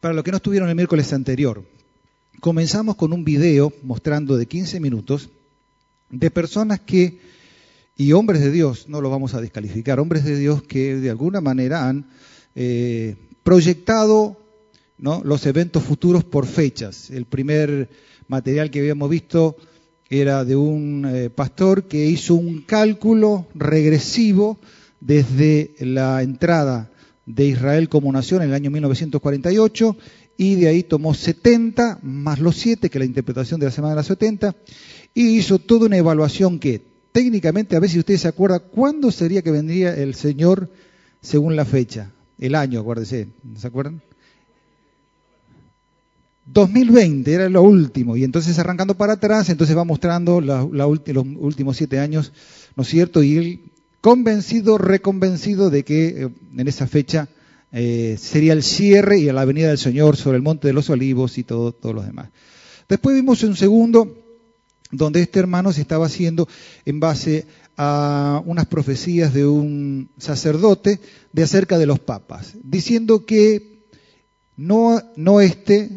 Para los que no estuvieron el miércoles anterior, comenzamos con un video mostrando de 15 minutos de personas que, y hombres de Dios, no los vamos a descalificar, hombres de Dios que de alguna manera han eh, proyectado ¿no? los eventos futuros por fechas. El primer material que habíamos visto era de un eh, pastor que hizo un cálculo regresivo desde la entrada de Israel como nación en el año 1948 y de ahí tomó 70 más los 7, que es la interpretación de la semana de las 70, y hizo toda una evaluación que técnicamente, a ver si ustedes se acuerdan, ¿cuándo sería que vendría el Señor según la fecha? El año, acuérdense, ¿se acuerdan? 2020 era lo último, y entonces arrancando para atrás, entonces va mostrando los últimos siete años, ¿no es cierto? Y él convencido, reconvencido de que eh, en esa fecha eh, sería el cierre y la venida del Señor sobre el monte de los olivos y todo, todos los demás. Después vimos un segundo donde este hermano se estaba haciendo en base a unas profecías de un sacerdote de acerca de los papas, diciendo que no, no este,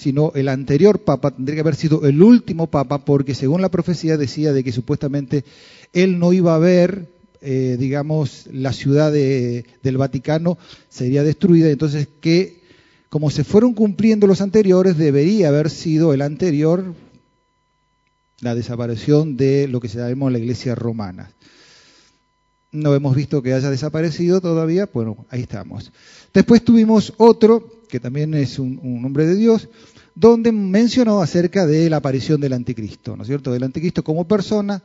sino el anterior papa tendría que haber sido el último papa, porque según la profecía decía de que supuestamente él no iba a ver eh, digamos, la ciudad del Vaticano sería destruida, entonces que como se fueron cumpliendo los anteriores, debería haber sido el anterior la desaparición de lo que se llama la iglesia romana. No hemos visto que haya desaparecido todavía, bueno, ahí estamos. Después tuvimos otro, que también es un, un hombre de Dios, donde mencionó acerca de la aparición del anticristo, ¿no es cierto? Del anticristo como persona,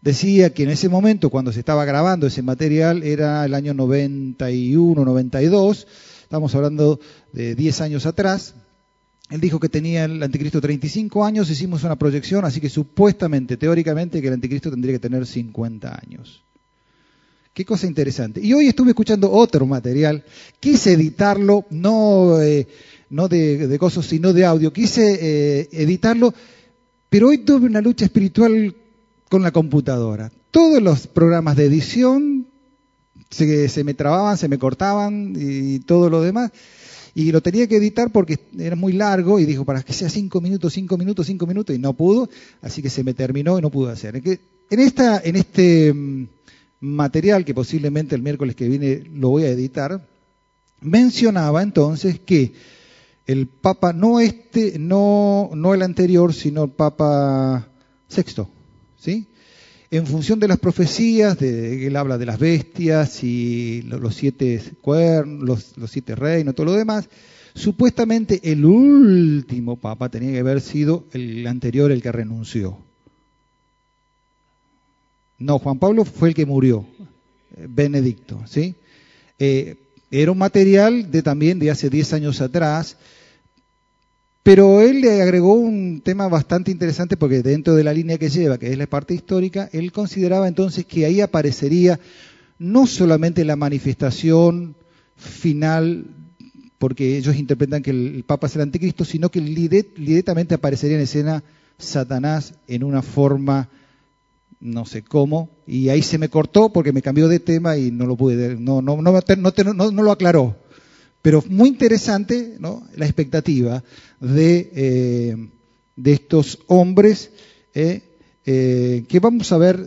decía que en ese momento, cuando se estaba grabando ese material, era el año 91, 92, estamos hablando de 10 años atrás. Él dijo que tenía el anticristo 35 años, hicimos una proyección, así que supuestamente, teóricamente, que el anticristo tendría que tener 50 años. Qué cosa interesante. Y hoy estuve escuchando otro material, quise editarlo, no, eh, no de, cosas, sino de audio, quise eh, editarlo, pero hoy tuve una lucha espiritual con la computadora. Todos los programas de edición se, se, me trababan, se me cortaban y todo lo demás. Y lo tenía que editar porque era muy largo y dijo, para que sea cinco minutos, cinco minutos, cinco minutos, y no pudo, así que se me terminó y no pudo hacer. En, esta, en este mm, material, que posiblemente el miércoles que viene lo voy a editar, mencionaba entonces que el Papa, no este, no, no el anterior, sino el Papa Sexto, ¿sí? En función de las profecías, de, él habla de las bestias y los, siete cuernos, los, siete reinos, todo lo demás, supuestamente el último papa tenía que haber sido el anterior, el que renunció. No, Juan Pablo fue el que murió, eh, Benedicto, ¿sí? Eh, era un material de también de hace 10 años atrás, pero él le agregó un tema bastante interesante porque dentro de la línea que lleva, que es la parte histórica, él consideraba entonces que ahí aparecería no solamente la manifestación final, porque ellos interpretan que el Papa es el anticristo, sino que directamente aparecería en escena Satanás en una forma no sé cómo, y ahí se me cortó porque me cambió de tema y no lo pude, no, no, no, no lo aclaró. Pero muy interesante ¿no? la expectativa de, eh, de estos hombres eh, eh, que vamos a ver,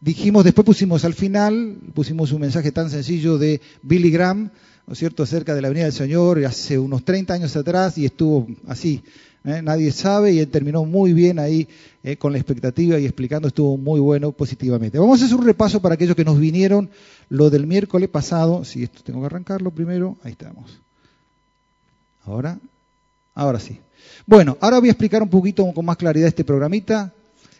dijimos, después pusimos al final, pusimos un mensaje tan sencillo de Billy Graham, ¿no es cierto?, acerca de la venida del Señor hace unos 30 años atrás y estuvo así, nadie sabe y él terminó muy bien ahí con la expectativa y explicando, estuvo muy bueno positivamente. Vamos a hacer un repaso para aquellos que nos vinieron lo del miércoles pasado, si esto tengo que arrancarlo primero, ahí estamos. Ahora, ahora sí. Bueno, ahora voy a explicar un poquito con más claridad este programita.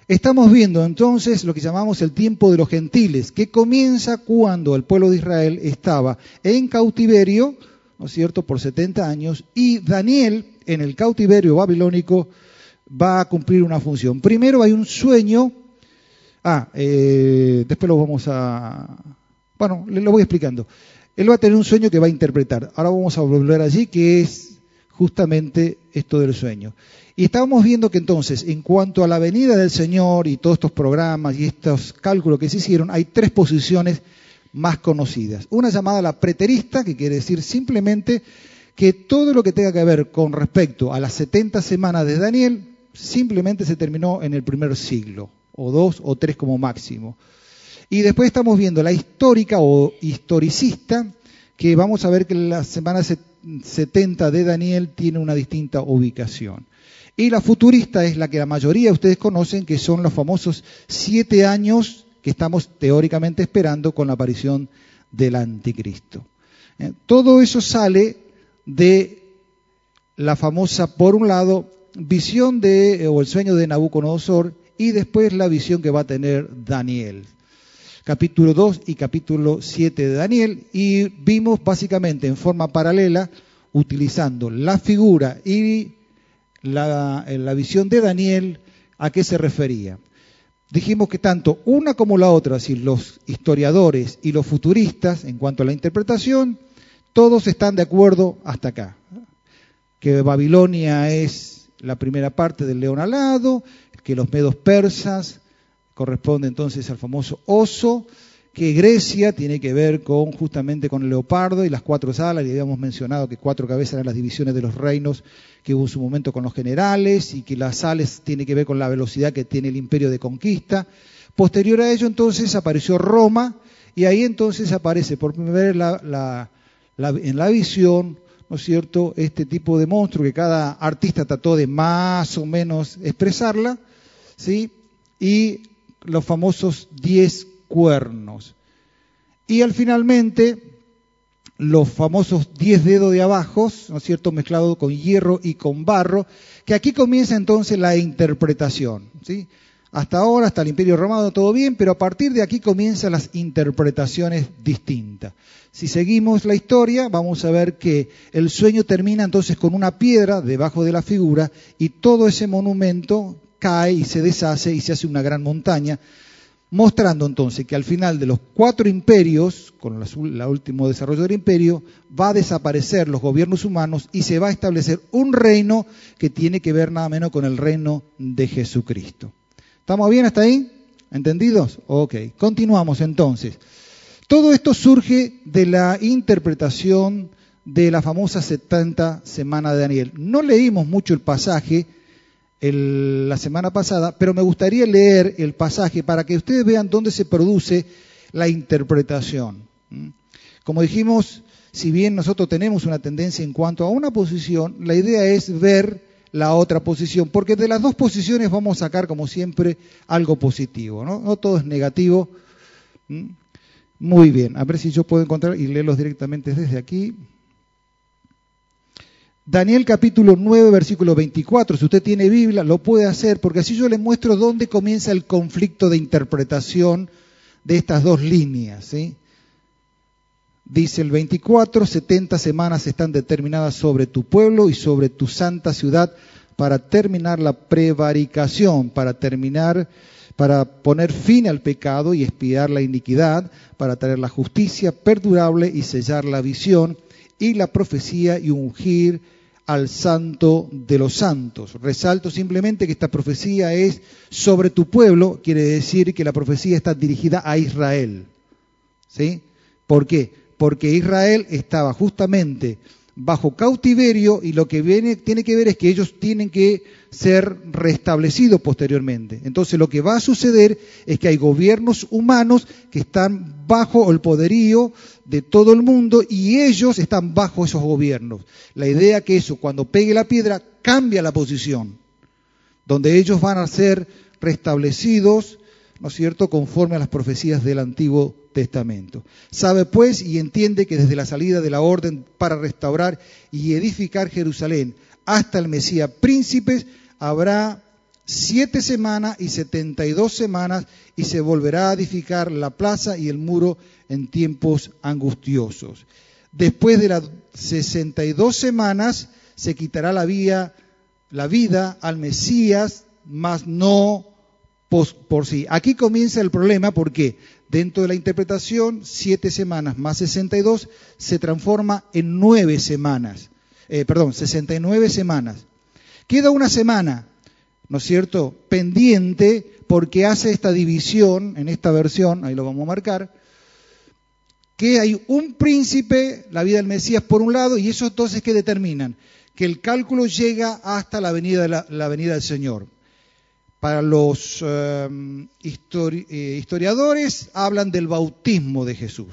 Estamos viendo entonces lo que llamamos el tiempo de los gentiles, que comienza cuando el pueblo de Israel estaba en cautiverio, ¿no es cierto?, por 70 años, y Daniel en el cautiverio babilónico va a cumplir una función. Primero hay un sueño, ah, eh, después lo vamos a, bueno, le lo voy explicando. Él va a tener un sueño que va a interpretar. Ahora vamos a volver allí, que es justamente esto del sueño. Y estábamos viendo que entonces, en cuanto a la venida del Señor y todos estos programas y estos cálculos que se hicieron, hay tres posiciones más conocidas. Una llamada la preterista, que quiere decir simplemente que todo lo que tenga que ver con respecto a las 70 semanas de Daniel simplemente se terminó en el primer siglo, o dos o tres como máximo. Y después estamos viendo la histórica o historicista, que vamos a ver que la semana 70 de Daniel tiene una distinta ubicación. Y la futurista es la que la mayoría de ustedes conocen, que son los famosos siete años que estamos teóricamente esperando con la aparición del anticristo. Eh, todo eso sale de la famosa, por un lado, visión de, o el sueño de Nabucodonosor, y después la visión que va a tener Daniel. Capítulo 2 y capítulo 7 de Daniel, y vimos básicamente en forma paralela, utilizando la figura y la, la visión de Daniel, ¿a qué se refería? Dijimos que tanto una como la otra, decir, los historiadores y los futuristas, en cuanto a la interpretación, todos están de acuerdo hasta acá. Que Babilonia es la primera parte del león alado, que los medos persas corresponde entonces al famoso oso, que Grecia tiene que ver con justamente con el leopardo y las cuatro alas, y habíamos mencionado que cuatro cabezas eran las divisiones de los reinos que hubo en su momento con los generales, y que las alas tiene que ver con la velocidad que tiene el imperio de conquista. Posterior a ello entonces apareció Roma, y ahí entonces aparece por primera vez la en la visión, ¿no es cierto?, este tipo de monstruo que cada artista trató de más o menos expresarla, ¿sí? Y los famosos diez cuernos. Y al finalmente, los famosos diez dedos de abajo, ¿no es cierto?, mezclado con hierro y con barro, que aquí comienza entonces la interpretación, ¿sí? Hasta ahora, hasta el Imperio Romano, todo bien, pero a partir de aquí comienzan las interpretaciones distintas. Si seguimos la historia, vamos a ver que el sueño termina entonces con una piedra debajo de la figura y todo ese monumento cae y se deshace y se hace una gran montaña, mostrando entonces que al final de los cuatro imperios, con el último desarrollo del imperio, va a desaparecer los gobiernos humanos y se va a establecer un reino que tiene que ver nada menos con el reino de Jesucristo. ¿Estamos bien hasta ahí? ¿Entendidos? Ok, continuamos entonces. Todo esto surge de la interpretación de la famosa 70 semana de Daniel. No leímos mucho el pasaje la semana pasada, pero me gustaría leer el pasaje para que ustedes vean dónde se produce la interpretación. ¿Mm? Como dijimos, si bien nosotros tenemos una tendencia en cuanto a una posición, la idea es ver la otra posición, porque de las dos posiciones vamos a sacar, como siempre, algo positivo, ¿no? No todo es negativo. Muy bien, a ver si yo puedo encontrar y leerlos directamente desde aquí. Daniel capítulo 9, versículo 24. Si usted tiene Biblia, lo puede hacer, porque así yo le muestro dónde comienza el conflicto de interpretación de estas dos líneas. ¿sí? Dice el 24, 70 semanas están determinadas sobre tu pueblo y sobre tu santa ciudad para terminar la prevaricación, para terminar, para poner fin al pecado y espiar la iniquidad, para traer la justicia perdurable y sellar la visión y la profecía y ungir al santo de los santos. Resalto simplemente que esta profecía es sobre tu pueblo, quiere decir que la profecía está dirigida a Israel. ¿Sí? ¿Por qué? Porque Israel estaba justamente bajo cautiverio y lo que viene, tiene que ver es que ellos tienen que ser restablecidos posteriormente. Entonces lo que va a suceder es que hay gobiernos humanos que están bajo el poderío de todo el mundo y ellos están bajo esos gobiernos. La idea que eso, cuando pegue la piedra, cambia la posición, donde ellos van a ser restablecidos, ¿no es cierto?, conforme a las profecías del Antiguo Testamento. Sabe pues y entiende que desde la salida de la orden para restaurar y edificar Jerusalén hasta el Mesías príncipes habrá siete semanas y setenta y dos semanas y se volverá a edificar la plaza y el muro en tiempos angustiosos. Después de las sesenta y dos semanas se quitará la, vía, la vida al Mesías, mas no por sí. Aquí comienza el problema porque dentro de la interpretación, siete semanas más 62 se transforma en nueve semanas. Eh, perdón, 69 semanas. Queda una semana, ¿no es cierto?, pendiente porque hace esta división en esta versión, ahí lo vamos a marcar, que hay un príncipe, la vida del Mesías por un lado, y eso entonces que determinan que el cálculo llega hasta la venida, la venida del Señor. Para los em, eh, historiadores hablan del bautismo de Jesús.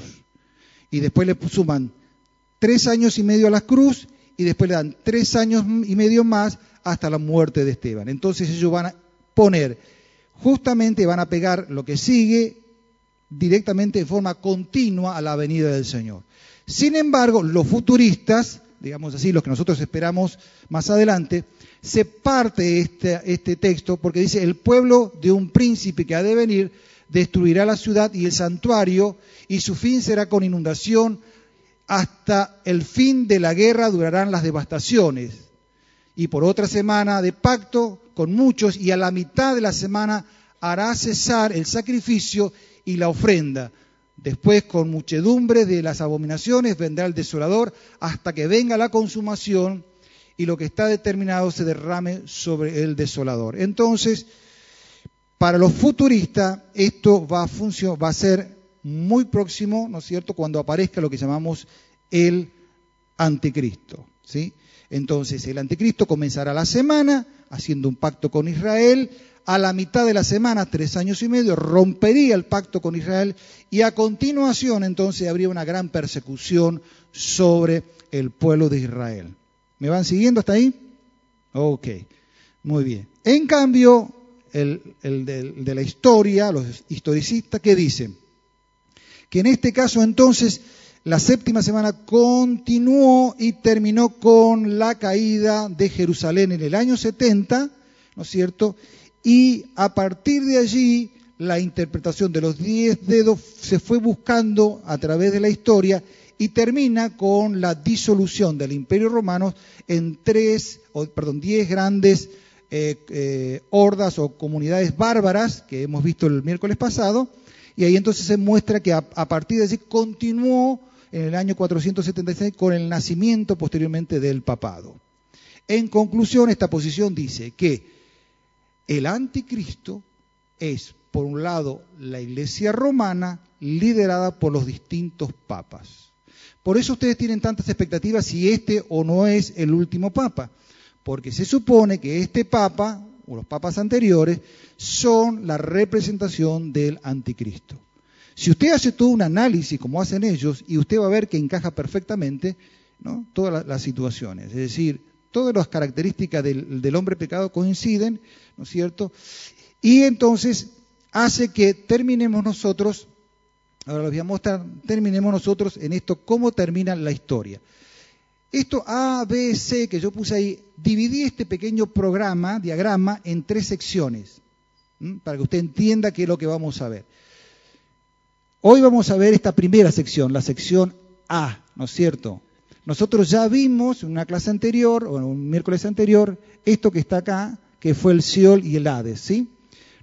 Y después le suman tres años y medio a la cruz y después le dan tres años y medio más hasta la muerte de Esteban. Entonces ellos van a poner, justamente van a pegar lo que sigue directamente de forma continua a la venida del Señor. Sin embargo, los futuristas, digamos así, los que nosotros esperamos más adelante, se parte este, este texto porque dice, el pueblo de un príncipe que ha de venir destruirá la ciudad y el santuario y su fin será con inundación. Hasta el fin de la guerra durarán las devastaciones. Y por otra semana de pacto con muchos y a la mitad de la semana hará cesar el sacrificio y la ofrenda. Después, con muchedumbre de las abominaciones, vendrá el desolador hasta que venga la consumación y lo que está determinado se derrame sobre el desolador. Entonces, para los futuristas, esto va a, ser muy próximo, ¿no es cierto?, cuando aparezca lo que llamamos el anticristo, ¿sí? Entonces, el anticristo comenzará la semana haciendo un pacto con Israel, a la mitad de la semana, tres años y medio, rompería el pacto con Israel y a continuación entonces habría una gran persecución sobre el pueblo de Israel. ¿Me van siguiendo hasta ahí? Ok, muy bien. En cambio, el, de, la historia, los historicistas, ¿qué dicen? Que en este caso entonces la séptima semana continuó y terminó con la caída de Jerusalén en el año 70, ¿no es cierto? Y a partir de allí la interpretación de los diez dedos se fue buscando a través de la historia y termina con la disolución del Imperio Romano en tres, perdón, diez grandes eh, eh, hordas o comunidades bárbaras que hemos visto el miércoles pasado, y ahí entonces se muestra que a, partir de allí continuó en el año 476 con el nacimiento posteriormente del papado. En conclusión, esta posición dice que el anticristo es, por un lado, la iglesia romana liderada por los distintos papas. Por eso ustedes tienen tantas expectativas si este o no es el último papa, porque se supone que este papa o los papas anteriores son la representación del anticristo. Si usted hace todo un análisis como hacen ellos, y usted va a ver que encaja perfectamente todas las, situaciones, es decir, todas las características del hombre pecado coinciden, ¿no es cierto? Y entonces hace que terminemos nosotros Ahora les voy a mostrar, terminemos nosotros en esto, cómo termina la historia. Esto A, B, C que yo puse ahí, dividí este pequeño programa, diagrama, en tres secciones, para que usted entienda qué es lo que vamos a ver. Hoy vamos a ver esta primera sección, la sección A, ¿no es cierto? Nosotros ya vimos en una clase anterior, o en un miércoles anterior, esto que está acá, que fue el Seol y el Hades, ¿sí?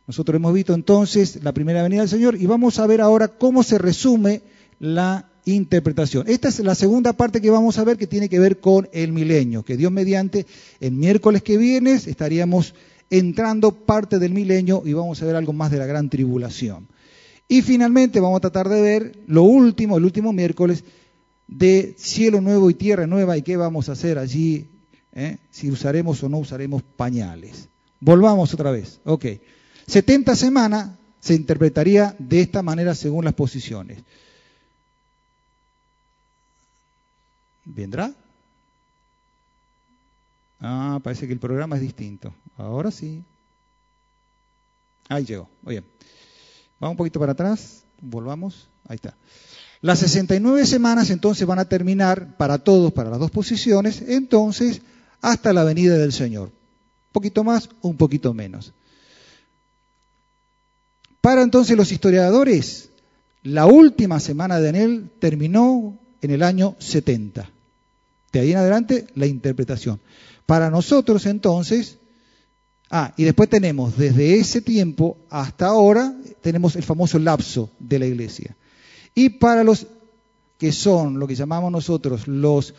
Nosotros hemos visto entonces la primera venida del Señor y vamos a ver ahora cómo se resume la interpretación. Esta es la segunda parte que vamos a ver que tiene que ver con el milenio, que Dios mediante el miércoles que viene estaríamos entrando parte del milenio y vamos a ver algo más de la gran tribulación. Y finalmente vamos a tratar de ver lo último, el último miércoles, de cielo nuevo y tierra nueva y qué vamos a hacer allí, ¿eh? si usaremos o no usaremos pañales. Volvamos otra vez. Ok. 70 semanas se interpretaría de esta manera según las posiciones. ¿Vendrá? Ah, parece que el programa es distinto. Ahora sí. Ahí llegó. Oye, vamos un poquito para atrás. Volvamos. Ahí está. Las 69 semanas entonces van a terminar para todos, para las dos posiciones, entonces hasta la venida del Señor. Un poquito más, un poquito menos. Para entonces los historiadores, la última semana de Daniel terminó en el año 70. De ahí en adelante, la interpretación. Para nosotros entonces, ah, y después tenemos desde ese tiempo hasta ahora, tenemos el famoso lapso de la iglesia. Y para los que son lo que llamamos nosotros los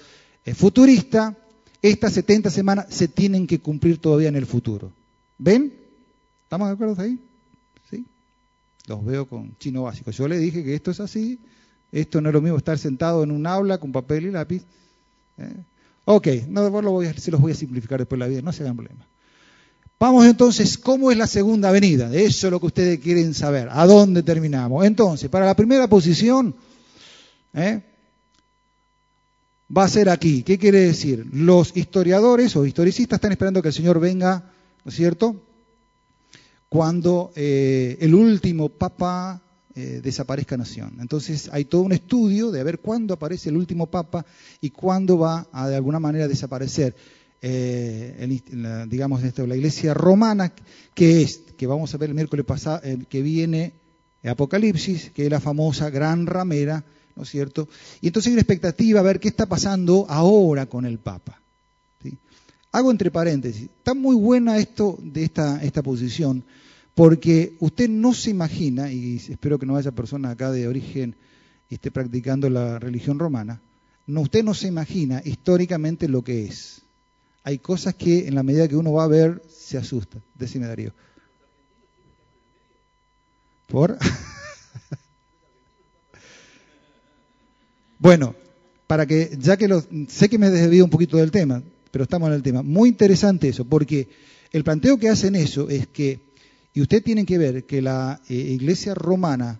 eh, futuristas, estas 70 semanas se tienen que cumplir todavía en el futuro. ¿Ven? ¿Estamos de acuerdo ahí? Los veo con chino básico. Yo le dije que esto es así, Esto no es lo mismo estar sentado en un aula con papel y lápiz. ¿eh? Ok, no, lo a, se los voy a simplificar después de la vida, no se hagan problema. Vamos entonces, ¿cómo es la segunda venida? Eso es lo que ustedes quieren saber. ¿A dónde terminamos? Entonces, para la primera posición, ¿eh? va a ser aquí. ¿Qué quiere decir? Los historiadores o historicistas están esperando que el Señor venga, ¿no es cierto? Cuando eh, el último papa eh, desaparezca nación. Entonces hay todo un estudio de ver cuándo aparece el último papa y cuándo va a de alguna manera desaparecer. Eh, la, digamos la iglesia romana, que es, que vamos a ver el miércoles pasado, que viene Apocalipsis, que es la famosa gran ramera, ¿no es cierto? Y entonces hay una expectativa a ver qué está pasando ahora con el Papa. Hago entre paréntesis, está muy buena esto de esta, esta posición, porque usted no se imagina, y espero que no haya persona acá de origen esté practicando la religión romana, no, usted no se imagina históricamente lo que es. Hay cosas que en la medida que uno va a ver se asusta. Decime Darío. ¿Por? Bueno, para que, ya que lo, sé que me he desviado un poquito del tema, pero estamos en el tema. Muy interesante eso, porque el planteo que hacen eso es que, y usted tiene que ver que la eh, iglesia romana,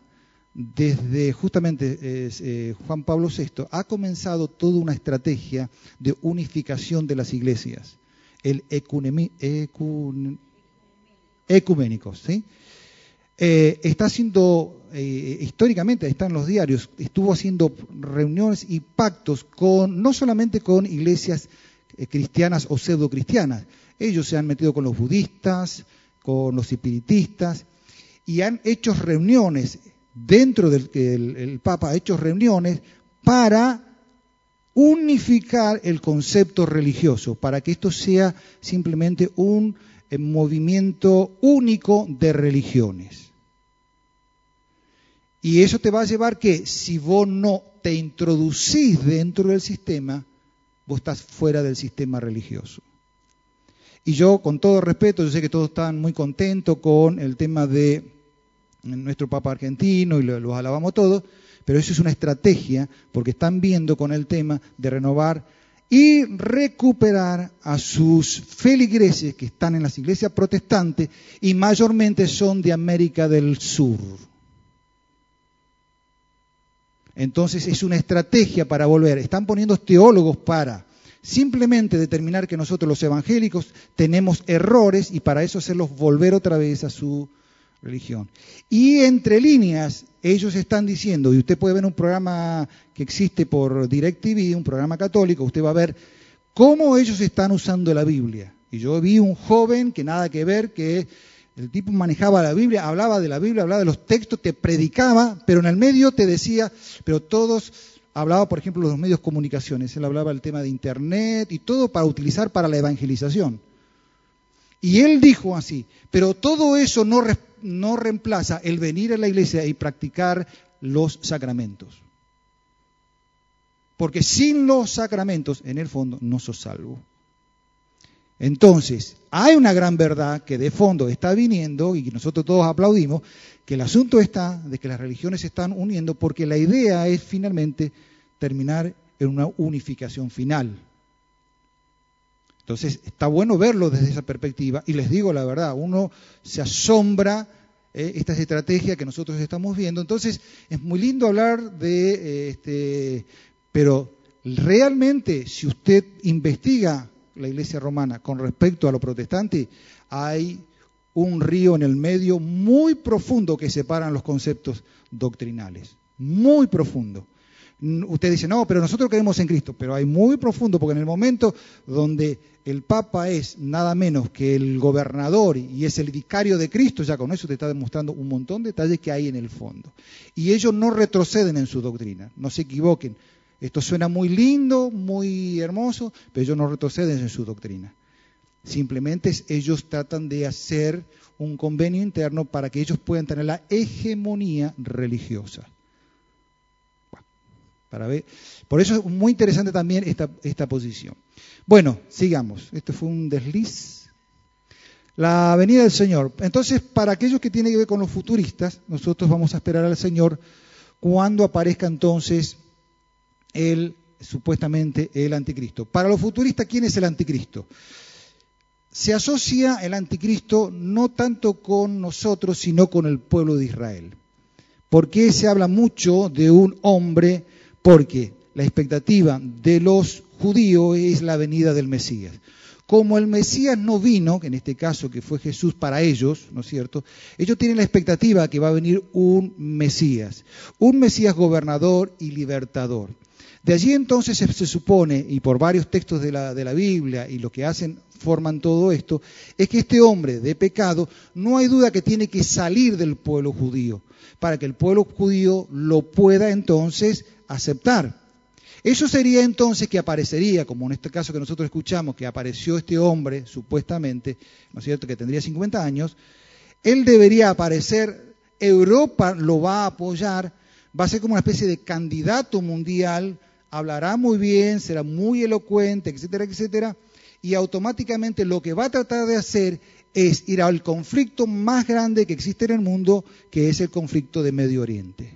desde justamente eh, Juan Pablo VI, ha comenzado toda una estrategia de unificación de las iglesias, el ecuménicos, ¿sí? Eh, está haciendo, eh, históricamente está en los diarios, estuvo haciendo reuniones y pactos con, no solamente con iglesias eh, cristianas o pseudo cristianas, ellos se han metido con los budistas, con los espiritistas, y han hecho reuniones, dentro del que el Papa ha hecho reuniones para unificar el concepto religioso, para que esto sea simplemente un movimiento único de religiones. Y eso te va a llevar que si vos no te introducís dentro del sistema, vos estás fuera del sistema religioso. Y yo, con todo respeto, yo sé que todos están muy contentos con el tema de nuestro Papa argentino y los alabamos todos, pero eso es una estrategia porque están viendo con el tema de renovar y recuperar a sus feligreses que están en las iglesias protestantes y mayormente son de América del Sur. Entonces es una estrategia para volver. Están poniendo teólogos para simplemente determinar que nosotros los evangélicos tenemos errores y para eso hacerlos volver otra vez a su religión. Y entre líneas, ellos están diciendo, y usted puede ver un programa que existe por DirecTV, un programa católico, usted va a ver cómo ellos están usando la Biblia. Y yo vi un joven que nada que ver, que el tipo manejaba la Biblia, hablaba de la Biblia, hablaba de los textos, te predicaba, pero en el medio te decía, pero todos hablaba, por ejemplo, de los medios de comunicaciones. Él hablaba del tema de Internet y todo para utilizar para la evangelización. Y él dijo así, pero todo eso no, no reemplaza el venir a la iglesia y practicar los sacramentos. Porque sin los sacramentos, en el fondo, no sos salvo. Entonces, hay una gran verdad que de fondo está viniendo y que nosotros todos aplaudimos, que el asunto está de que las religiones se están uniendo porque la idea es finalmente terminar en una unificación final. Entonces, está bueno verlo desde esa perspectiva y les digo la verdad, uno se asombra eh, esta estrategia que nosotros estamos viendo. Entonces, es muy lindo hablar de, eh, este, pero realmente si usted investiga la iglesia romana con respecto a lo protestante, hay un río en el medio muy profundo que separan los conceptos doctrinales. Muy profundo. Usted dice, no, pero nosotros creemos en Cristo, pero hay muy profundo, porque en el momento donde el Papa es nada menos que el gobernador y es el vicario de Cristo, ya con eso te está demostrando un montón de detalles que hay en el fondo. Y ellos no retroceden en su doctrina, no se equivoquen. Esto suena muy lindo, muy hermoso, pero ellos no retroceden en su doctrina. Simplemente ellos tratan de hacer un convenio interno para que ellos puedan tener la hegemonía religiosa. Para ver. Por eso es muy interesante también esta, esta posición. Bueno, sigamos. Esto fue un desliz. La venida del Señor. Entonces, para aquellos que tienen que ver con los futuristas, nosotros vamos a esperar al Señor cuando aparezca entonces el supuestamente el anticristo. Para los futuristas, ¿quién es el anticristo? Se asocia el anticristo no tanto con nosotros, sino con el pueblo de Israel. ¿Por qué se habla mucho de un hombre? Porque la expectativa de los judíos es la venida del Mesías. Como el Mesías no vino, en este caso que fue Jesús para ellos, ¿no es cierto? Ellos tienen la expectativa que va a venir un Mesías, un Mesías gobernador y libertador. De allí entonces se, supone, y por varios textos de la, de la Biblia y lo que hacen, forman todo esto, es que este hombre de pecado no hay duda que tiene que salir del pueblo judío, para que el pueblo judío lo pueda entonces aceptar. Eso sería entonces que aparecería, como en este caso que nosotros escuchamos, que apareció este hombre, supuestamente, ¿no es cierto?, que tendría 50 años, él debería aparecer, Europa lo va a apoyar, va a ser como una especie de candidato mundial hablará muy bien, será muy elocuente, etcétera, etcétera, y automáticamente lo que va a tratar de hacer es ir al conflicto más grande que existe en el mundo, que es el conflicto de Medio Oriente.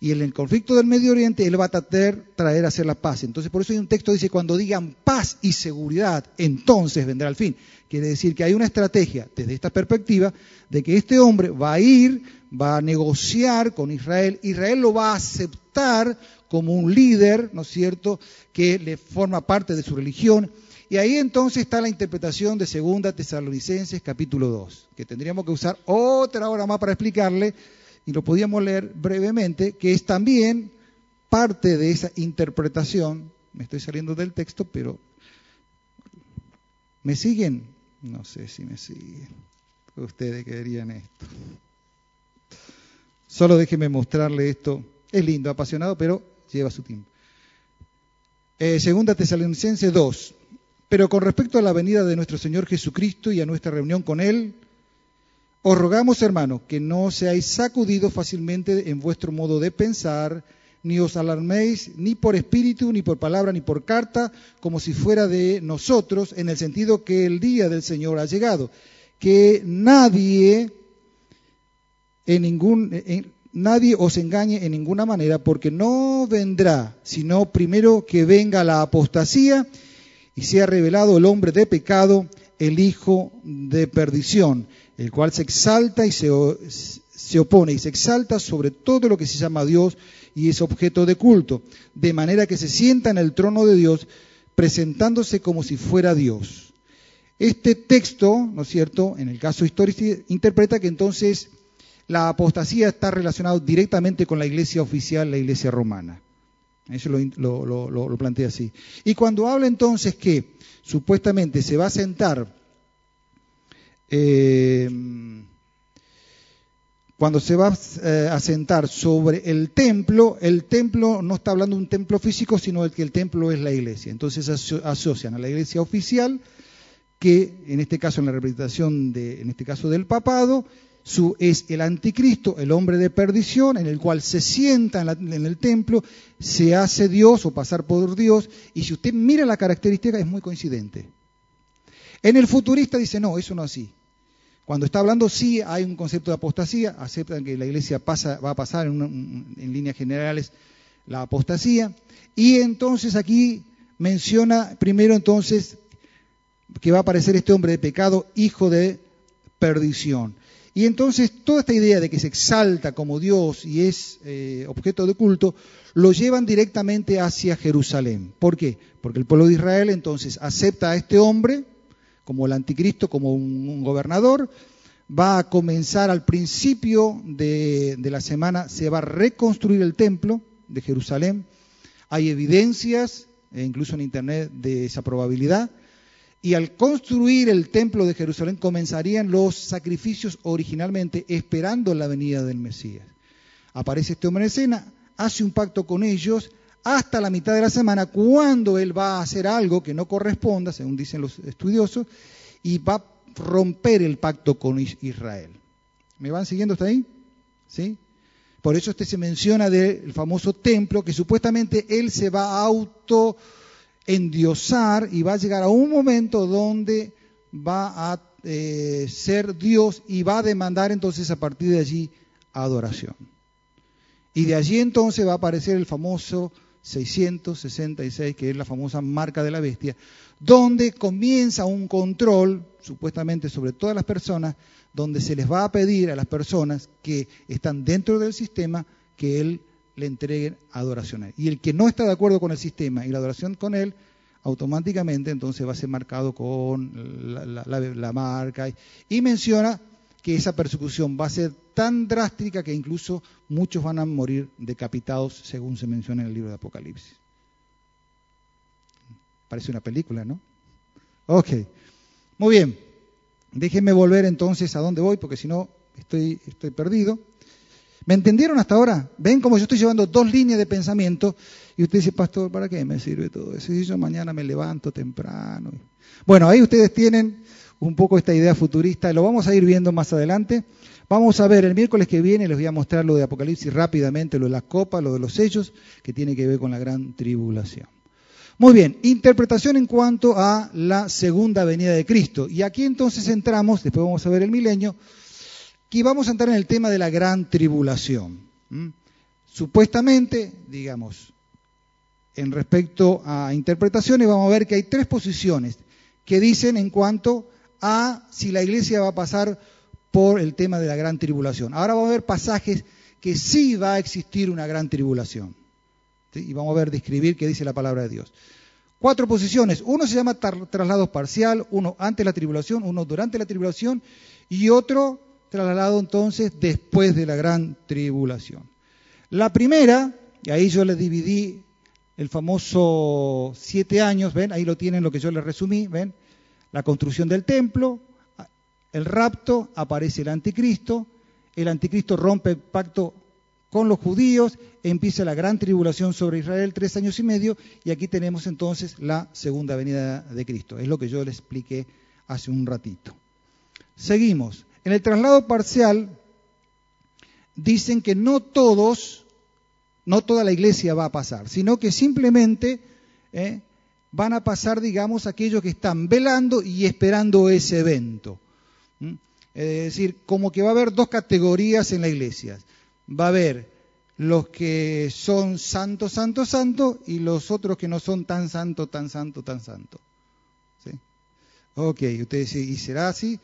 Y en el conflicto del Medio Oriente él va a tratar traer a hacer la paz. Entonces, por eso hay un texto que dice, cuando digan paz y seguridad, entonces vendrá el fin. Quiere decir que hay una estrategia desde esta perspectiva de que este hombre va a ir, va a negociar con Israel, Israel lo va a aceptar como un líder, ¿no es cierto?, que le forma parte de su religión. Y ahí entonces está la interpretación de Segunda Tesalonicenses capítulo 2, que tendríamos que usar otra hora más para explicarle, y lo podíamos leer brevemente, que es también parte de esa interpretación. Me estoy saliendo del texto, pero ¿me siguen? No sé si me siguen. Ustedes querían esto. Solo déjeme mostrarle esto. Es lindo, apasionado, pero lleva su tiempo. Eh, segunda Tesalonicense 2. Pero con respecto a la venida de nuestro Señor Jesucristo y a nuestra reunión con Él, os rogamos, hermanos, que no seáis sacudidos fácilmente en vuestro modo de pensar, ni os alarméis ni por espíritu, ni por palabra, ni por carta, como si fuera de nosotros, en el sentido que el día del Señor ha llegado. Que nadie en ningún, nadie os engañe en ninguna manera, porque no vendrá, sino primero que venga la apostasía y sea revelado el hombre de pecado, el hijo de perdición, el cual se exalta y se, se opone y se exalta sobre todo lo que se llama Dios y es objeto de culto, de manera que se sienta en el trono de Dios, presentándose como si fuera Dios. Este texto, ¿no es cierto?, en el caso histórico, interpreta que entonces la apostasía está relacionada directamente con la iglesia oficial, la iglesia romana. Eso lo, plantea así. Y cuando habla entonces que supuestamente se va a sentar, eh, cuando se va eh, a sentar sobre el templo, el templo no está hablando de un templo físico, sino de que el templo es la iglesia. Entonces asocian a la iglesia oficial, que en este caso en la representación de, en este caso del papado, su, es el anticristo, el hombre de perdición, en el cual se sienta en, el templo, se hace Dios o pasar por Dios, y si usted mira la característica es muy coincidente. En el futurista dice, no, eso no es así. Cuando está hablando, sí hay un concepto de apostasía, aceptan que la iglesia pasa, va a pasar en, en líneas generales la apostasía, y entonces aquí menciona primero entonces que va a aparecer este hombre de pecado, hijo de perdición. Y entonces toda esta idea de que se exalta como Dios y es eh, objeto de culto, lo llevan directamente hacia Jerusalén. ¿Por qué? Porque el pueblo de Israel entonces acepta a este hombre como el anticristo, como un, gobernador, va a comenzar al principio de, de, la semana, se va a reconstruir el templo de Jerusalén. Hay evidencias, e incluso en Internet, de esa probabilidad. Y al construir el templo de Jerusalén comenzarían los sacrificios originalmente esperando la venida del Mesías. Aparece este hombre en escena, hace un pacto con ellos hasta la mitad de la semana, cuando él va a hacer algo que no corresponda, según dicen los estudiosos, y va a romper el pacto con Israel. ¿Me van siguiendo hasta ahí? ¿Sí? Por eso este se menciona del famoso templo que supuestamente él se va a auto endiosar y va a llegar a un momento donde va a eh, ser Dios y va a demandar entonces a partir de allí adoración. Y de allí entonces va a aparecer el famoso 666, que es la famosa marca de la bestia, donde comienza un control, supuestamente sobre todas las personas, donde se les va a pedir a las personas que están dentro del sistema que él le entreguen adoración a él. Y el que no está de acuerdo con el sistema y la adoración con él, automáticamente entonces va a ser marcado con la, marca y menciona que esa persecución va a ser tan drástica que incluso muchos van a morir decapitados, según se menciona en el libro de Apocalipsis. Parece una película, ¿no? Ok, muy bien. Déjenme volver entonces a dónde voy, porque si no estoy, estoy perdido. ¿Me entendieron hasta ahora? ¿Ven cómo yo estoy llevando dos líneas de pensamiento? Y usted dice, pastor, ¿para qué me sirve todo eso? Yo mañana me levanto temprano. Bueno, ahí ustedes tienen un poco esta idea futurista, lo vamos a ir viendo más adelante. Vamos a ver el miércoles que viene, les voy a mostrar lo de Apocalipsis rápidamente, lo de las copas, lo de los sellos, que tiene que ver con la gran tribulación. Muy bien, interpretación en cuanto a la segunda venida de Cristo. Y aquí entonces entramos, después vamos a ver el milenio, que vamos a entrar en el tema de la gran tribulación. Supuestamente, digamos, en respecto a interpretaciones, vamos a ver que hay tres posiciones que dicen en cuanto a si la iglesia va a pasar por el tema de la gran tribulación. Ahora vamos a ver pasajes que sí va a existir una gran tribulación. Y vamos a ver, describir qué dice la palabra de Dios. Cuatro posiciones. Uno se llama traslado parcial, uno antes la tribulación, uno durante la tribulación y otro trasladado entonces después de la gran tribulación. La primera, y ahí yo le dividí el famoso siete años, ven, ahí lo tienen lo que yo les resumí, ven, la construcción del templo, el rapto, aparece el anticristo, el anticristo rompe el pacto con los judíos, empieza la gran tribulación sobre Israel, tres años y medio, y aquí tenemos entonces la segunda venida de Cristo. Es lo que yo les expliqué hace un ratito. Seguimos. En el traslado parcial dicen que no todos, no toda la iglesia va a pasar, sino que simplemente eh, van a pasar, digamos, aquellos que están velando y esperando ese evento. Es decir, como que va a haber dos categorías en la iglesia. Va a haber los que son santo, santo, santo y los otros que no son tan santo, tan santo, tan santo. Ok, ustedes dicen, ¿y será así?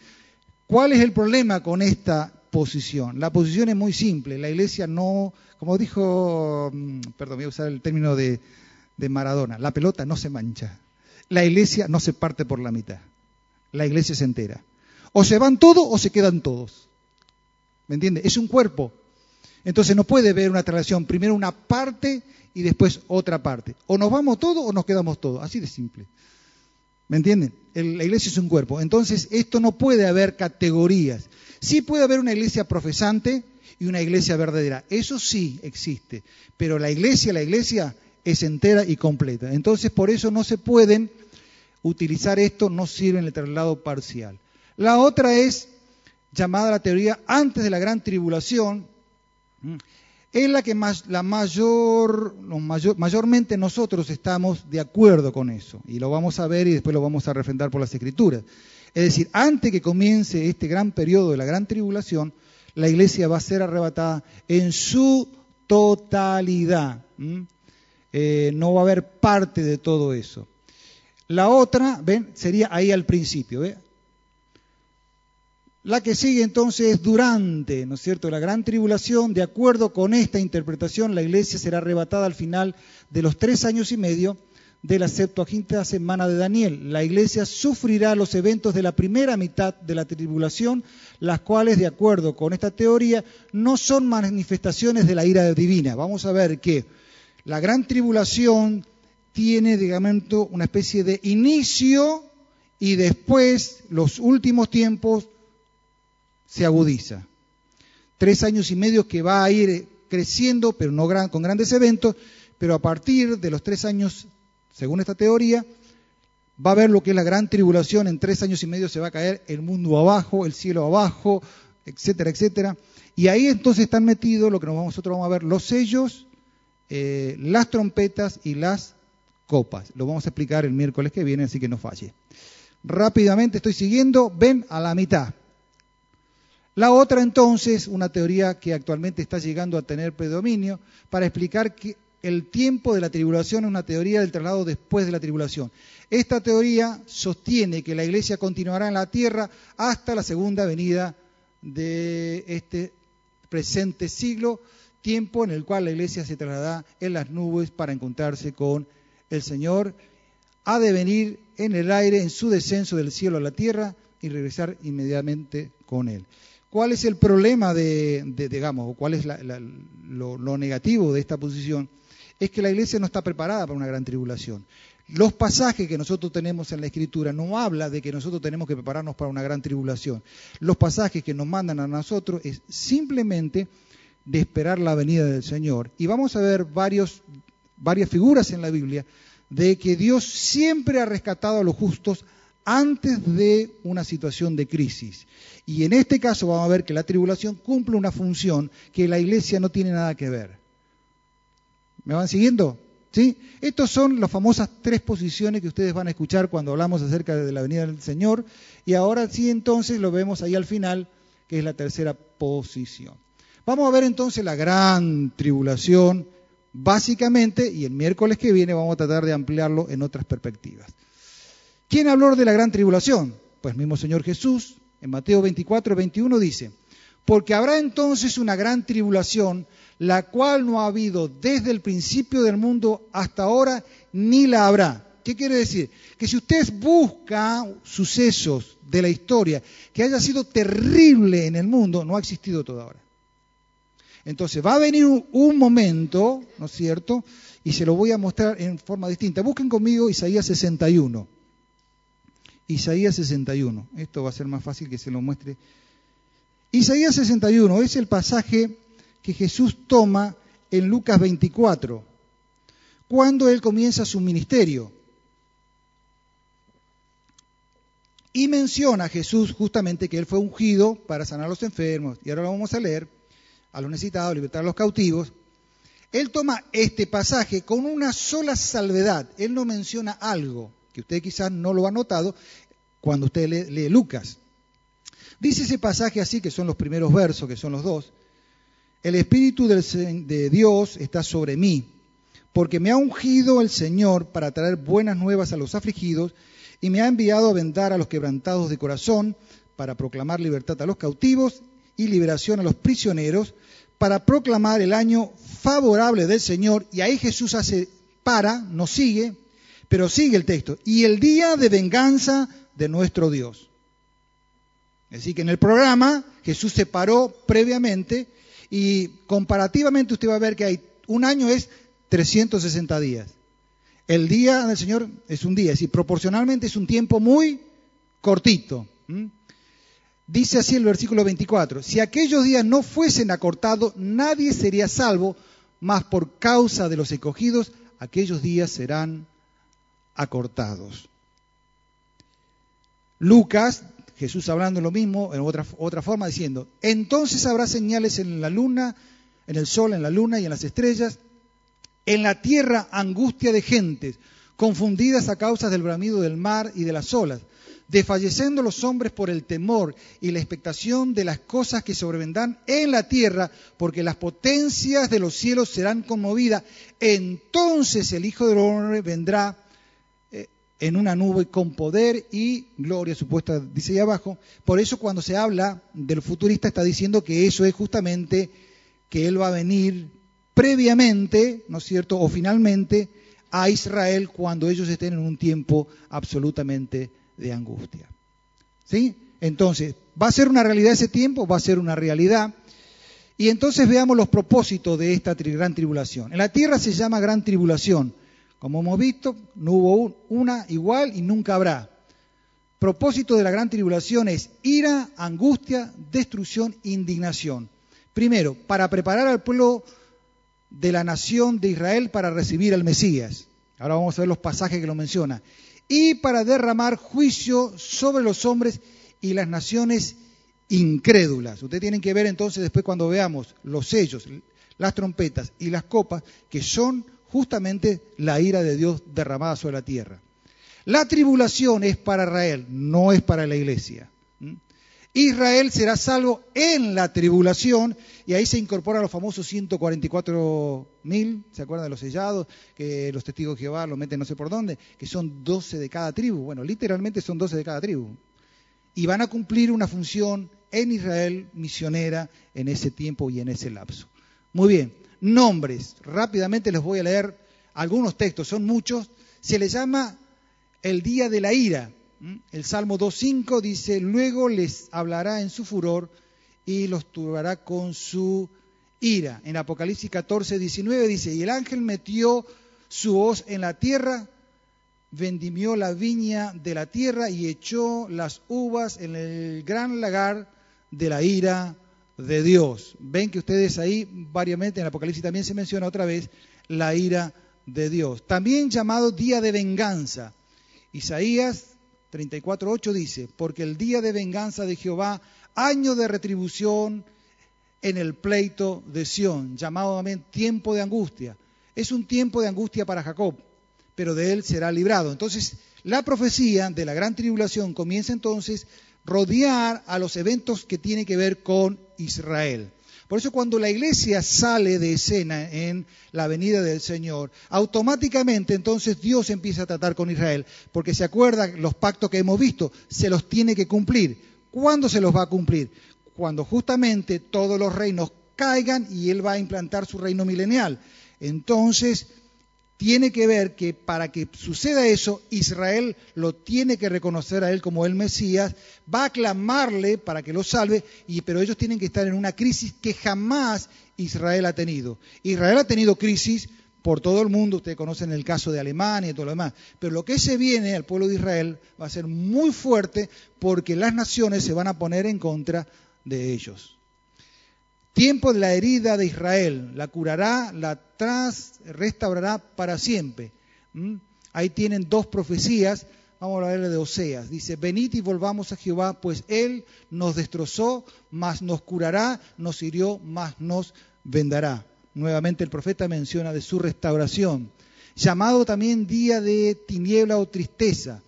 ¿Cuál es el problema con esta posición? La posición es muy simple. La iglesia no, como dijo, mm, perdón, voy a usar el término de, de Maradona, la pelota no se mancha. La iglesia no se parte por la mitad. La iglesia se entera. O se van todos o se quedan todos. ¿Me entiende? Es un cuerpo. Entonces no puede haber una traslación, primero una parte y después otra parte. O nos vamos todos o nos quedamos todos. Así de simple. ¿Me entienden? la iglesia es un cuerpo. Entonces esto no puede haber categorías. Sí puede haber una iglesia profesante y una iglesia verdadera. Eso sí existe. Pero la iglesia, la iglesia es entera y completa. Entonces, por eso no se pueden utilizar esto, no sirve en el traslado parcial. La otra es llamada la teoría antes de la gran tribulación, es la que más, la mayor, mayormente nosotros estamos de acuerdo con eso, y lo vamos a ver y después lo vamos a refrendar por las escrituras. Es decir, antes que comience este gran periodo de la gran tribulación, la iglesia va a ser arrebatada en su totalidad. Eh, no va a haber parte de todo eso. La otra, ven, sería ahí al principio. La que sigue entonces es durante, ¿no es cierto?, la gran tribulación. De acuerdo con esta interpretación, la iglesia será arrebatada al final de los tres años y medio de la septuaginta semana de Daniel. La iglesia sufrirá los eventos de la primera mitad de la tribulación, las cuales, de acuerdo con esta teoría, no son manifestaciones de la ira divina. Vamos a ver que la gran tribulación tiene, digamos, una especie de inicio y después, los últimos tiempos, se agudiza. Tres años y medio que va a ir creciendo, pero no con grandes eventos, pero a partir de los tres años, según esta teoría, va a haber lo que es la gran tribulación, en tres años y medio se va a caer el mundo abajo, el cielo abajo, etcétera, etcétera. Y ahí entonces están metidos lo que nosotros vamos a ver, los sellos eh, las trompetas y las copas. Lo vamos a explicar el miércoles que viene, así que no falle. Rápidamente estoy siguiendo, ven a la mitad. La otra entonces, una teoría que actualmente está llegando a tener predominio, para explicar que el tiempo de la tribulación es una teoría del traslado después de la tribulación. Esta teoría sostiene que la iglesia continuará en la tierra hasta la segunda venida de este presente siglo, tiempo en el cual la iglesia se trasladará en las nubes para encontrarse con el Señor. Ha de venir en el aire en su descenso del cielo a la tierra y regresar inmediatamente con él. ¿Cuál es el problema de, digamos, o cuál es lo negativo de esta posición? Es que la iglesia no está preparada para una gran tribulación. Los pasajes que nosotros tenemos en la Escritura no habla de que nosotros tenemos que prepararnos para una gran tribulación. Los pasajes que nos mandan a nosotros es simplemente de esperar la venida del Señor. Y vamos a ver varias figuras en la Biblia de que Dios siempre ha rescatado a los justos antes de una situación de crisis. Y en este caso vamos a ver que la tribulación cumple una función que la iglesia no tiene nada que ver. ¿Me van siguiendo? ¿Sí? Estas son las famosas tres posiciones que ustedes van a escuchar cuando hablamos acerca de la venida del Señor. Y ahora sí, entonces lo vemos ahí al final, que es la tercera posición. Vamos a ver entonces la gran tribulación, básicamente, y el miércoles que viene vamos a tratar de ampliarlo en otras perspectivas. ¿Quién habló de la gran tribulación? Pues mismo Señor Jesús, en Mateo 24, 21 dice, porque habrá entonces una gran tribulación la cual no ha habido desde el principio del mundo hasta ahora, ni la habrá. ¿Qué quiere decir? Que si usted busca sucesos de la historia que haya sido terrible en el mundo, no ha existido toda ahora. Entonces va a venir un momento, ¿no es cierto? Y se lo voy a mostrar en forma distinta. Busquen conmigo Isaías 61. Isaías 61. Esto va a ser más fácil que se lo muestre. Isaías 61 es el pasaje que Jesús toma en Lucas 24, cuando él comienza su ministerio. Y menciona a Jesús justamente que él fue ungido para sanar a los enfermos. Y ahora lo vamos a leer, a los necesitados, libertar a los cautivos. Él toma este pasaje con una sola salvedad. Él no menciona algo que usted quizás no lo ha notado cuando usted lee, Lucas. Dice ese pasaje así, que son los primeros versos, que son los dos. El Espíritu de Dios está sobre mí, porque me ha ungido el Señor para traer buenas nuevas a los afligidos y me ha enviado a vendar a los quebrantados de corazón, para proclamar libertad a los cautivos y liberación a los prisioneros, para proclamar el año favorable del Señor. Y ahí Jesús hace, para, no sigue, pero sigue el texto, y el día de venganza de nuestro Dios. Es decir, que en el programa Jesús se paró previamente y comparativamente usted va a ver que hay un año es 360 días. El día del Señor es un día, es decir, proporcionalmente es un tiempo muy cortito. Dice así el versículo 24, si aquellos días no fuesen acortados, nadie sería salvo, mas por causa de los escogidos, aquellos días serán acortados. Lucas Jesús hablando lo mismo en otra, otra forma, diciendo, entonces habrá señales en la luna, en el sol, en la luna y en las estrellas, en la tierra angustia de gentes, confundidas a causa del bramido del mar y de las olas, desfalleciendo los hombres por el temor y la expectación de las cosas que sobrevendrán en la tierra, porque las potencias de los cielos serán conmovidas. Entonces el Hijo del Hombre vendrá en una nube con poder y gloria supuesta, dice ahí abajo. Por eso cuando se habla del futurista está diciendo que eso es justamente que Él va a venir previamente, ¿no es cierto?, o finalmente a Israel cuando ellos estén en un tiempo absolutamente de angustia. ¿Sí? Entonces, ¿va a ser una realidad ese tiempo? Va a ser una realidad. Y entonces veamos los propósitos de esta gran tribulación. En la tierra se llama gran tribulación como hemos visto, no hubo una igual y nunca habrá. Propósito de la gran tribulación es ira, angustia, destrucción, indignación. Primero, para preparar al pueblo de la nación de Israel para recibir al Mesías. Ahora vamos a ver los pasajes que lo menciona. Y para derramar juicio sobre los hombres y las naciones incrédulas. Ustedes tienen que ver entonces después cuando veamos los sellos, las trompetas y las copas, que son justamente la ira de Dios derramada sobre la tierra. La tribulación es para Israel, no es para la iglesia. Israel será salvo en la tribulación y ahí se incorporan los famosos 144 mil, ¿se acuerdan de los sellados? Que los testigos de Jehová lo meten no sé por dónde, que son 12 de cada tribu. Bueno, literalmente son 12 de cada tribu. Y van a cumplir una función en Israel misionera en ese tiempo y en ese lapso. Muy bien, nombres. Rápidamente les voy a leer algunos textos, son muchos. Se le llama el día de la ira. El Salmo 2.5 dice, luego les hablará en su furor y los turbará con su ira. En Apocalipsis 14.19 dice, y el ángel metió su hoz en la tierra, vendimió la viña de la tierra y echó las uvas en el gran lagar de la ira de Dios. Ven que ustedes ahí, variamente en Apocalipsis también se menciona otra vez la ira de Dios. También llamado día de venganza. Isaías 34.8 dice, porque el día de venganza de Jehová, año de retribución en el pleito de Sión, llamado también tiempo de angustia. Es un tiempo de angustia para Jacob, pero de él será librado. Entonces, la profecía de la gran tribulación comienza entonces rodear a los eventos que tienen que ver con Israel. Por eso cuando la iglesia sale de escena en la venida del Señor, automáticamente entonces Dios empieza a tratar con Israel, porque se acuerdan los pactos que hemos visto, se los tiene que cumplir. ¿Cuándo se los va a cumplir? Cuando justamente todos los reinos caigan y Él va a implantar su reino milenial. Entonces, tiene que ver que para que suceda eso, Israel lo tiene que reconocer a él como el Mesías, va a clamarle para que lo salve, y, pero ellos tienen que estar en una crisis que jamás Israel ha tenido. Israel ha tenido crisis por todo el mundo, ustedes conocen el caso de Alemania y todo lo demás, pero lo que se viene al pueblo de Israel va a ser muy fuerte porque las naciones se van a poner en contra de ellos. Tiempo de la herida de Israel, la curará, la tras, restaurará para siempre. ¿Mm? Ahí tienen dos profecías, vamos a hablar de Oseas. Dice, venid y volvamos a Jehová, pues Él nos destrozó, mas nos curará, nos hirió, mas nos vendará. Nuevamente el profeta menciona de su restauración. Llamado también día de tiniebla o tristeza.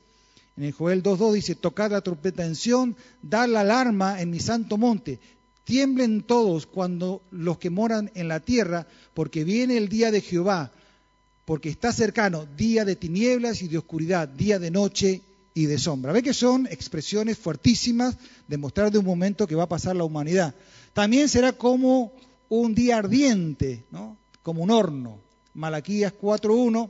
En el Joel 2.2 dice, tocad la trompeta en Sión, dar la alarma en mi santo monte, Tiemblen todos cuando los que moran en la tierra, porque viene el día de Jehová, porque está cercano, día de tinieblas y de oscuridad, día de noche y de sombra. Ve que son expresiones fuertísimas de mostrar de un momento que va a pasar la humanidad. También será como un día ardiente, ¿no? como un horno. Malaquías 4.1,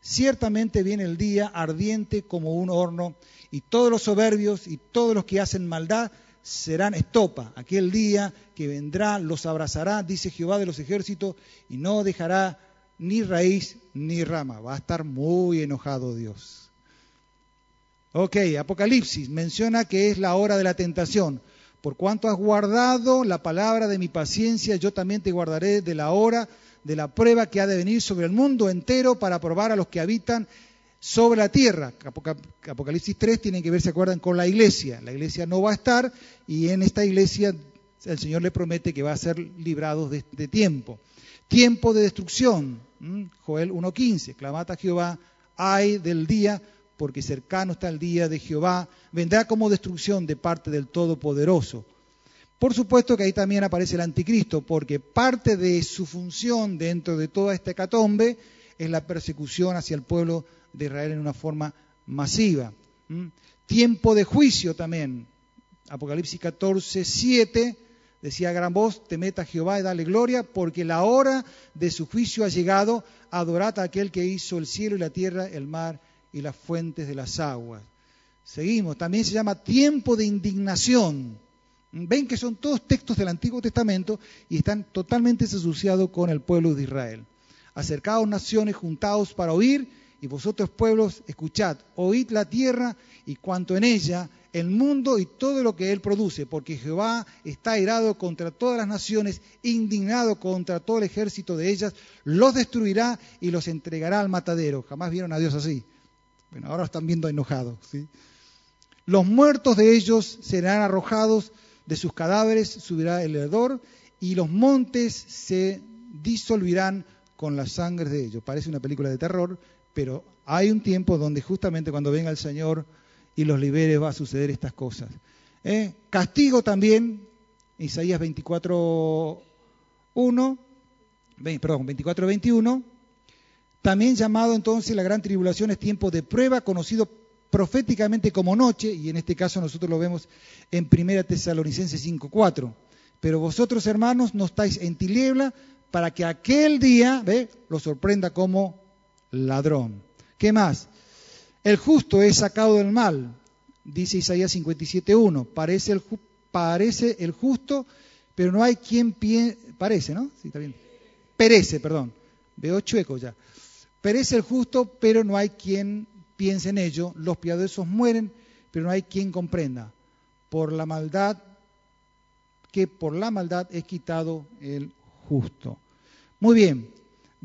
ciertamente viene el día ardiente como un horno, y todos los soberbios y todos los que hacen maldad serán estopa. Aquel día que vendrá los abrazará, dice Jehová de los ejércitos, y no dejará ni raíz ni rama. Va a estar muy enojado Dios. Ok, Apocalipsis menciona que es la hora de la tentación. Por cuanto has guardado la palabra de mi paciencia, yo también te guardaré de la hora de la prueba que ha de venir sobre el mundo entero para probar a los que habitan sobre la tierra. Apocalipsis 3 tiene que ver, se acuerdan, con la iglesia. La iglesia no va a estar y en esta iglesia el Señor le promete que va a ser librado de, tiempo. Tiempo de destrucción. Joel 1.15. Clamata a Jehová, ay del día, porque cercano está el día de Jehová. Vendrá como destrucción de parte del Todopoderoso. Por supuesto que ahí también aparece el anticristo, porque parte de su función dentro de toda esta hecatombe es la persecución hacia el pueblo de Israel en una forma masiva. Tiempo de juicio también. Apocalipsis 14, 7 decía gran voz, temed a Jehová y dale gloria, porque la hora de su juicio ha llegado, adorad a aquel que hizo el cielo y la tierra, el mar y las fuentes de las aguas. Seguimos, también se llama tiempo de indignación. Ven que son todos textos del Antiguo Testamento y están totalmente asociados con el pueblo de Israel. Acercaos naciones, juntaos para oír y vosotros pueblos, escuchad, oíd la tierra y cuanto en ella, el mundo y todo lo que él produce, porque Jehová está airado contra todas las naciones, indignado contra todo el ejército de ellas, los destruirá y los entregará al matadero. Jamás vieron a Dios así. Bueno, ahora están viendo enojados. ¿sí? Los muertos de ellos serán arrojados, de sus cadáveres subirá el hedor, y los montes se disolverán con la sangre de ellos. Parece una película de terror, pero hay un tiempo donde justamente cuando venga el Señor y los libere va a suceder estas cosas. ¿eh? Castigo también, Isaías 24, 1, perdón, 24, 21. También llamado entonces la gran tribulación es tiempo de prueba, conocido proféticamente como noche, y en este caso nosotros lo vemos en 1 Tesalonicenses 5, 4. Pero vosotros, hermanos, no estáis en tiniebla para que aquel día, ¿ve? Lo sorprenda como ladrón. ¿Qué más? El justo es sacado del mal, dice Isaías 57.1. Parece el, parece el justo, pero no hay quien piense, parece, ¿no? Sí, está bien. Perece, perdón. Veo chueco ya. Perece el justo, pero no hay quien piense en ello. Los piadosos mueren, pero no hay quien comprenda. Por la maldad, que por la maldad es quitado el justo. Muy bien,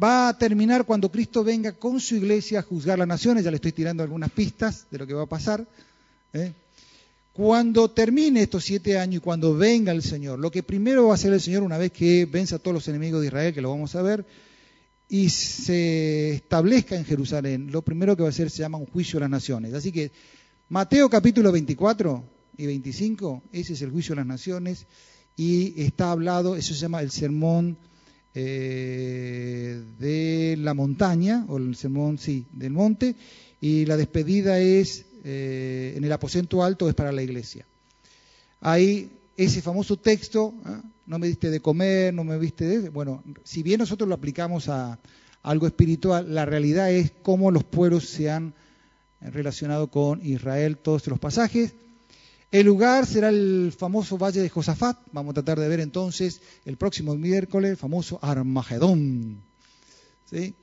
va a terminar cuando Cristo venga con su iglesia a juzgar las naciones, ya le estoy tirando algunas pistas de lo que va a pasar. ¿eh? Cuando termine estos siete años y cuando venga el Señor, lo que primero va a hacer el Señor una vez que venza a todos los enemigos de Israel, que lo vamos a ver, y se establezca en Jerusalén, lo primero que va a hacer se llama un juicio de las naciones. Así que Mateo capítulo 24 y 25, ese es el juicio de las naciones, y está hablado, eso se llama el sermón eh, de la montaña, o el sermón, sí, del monte, y la despedida es eh, en el aposento alto, es para la iglesia. Ahí ese famoso texto, ¿ah? no me diste de comer, no me viste de... Bueno, si bien nosotros lo aplicamos a, algo espiritual, la realidad es cómo los pueblos se han relacionado con Israel, todos los pasajes. El lugar será el famoso Valle de Josafat. Vamos a tratar de ver entonces el próximo miércoles el famoso Armagedón. ¿Sí?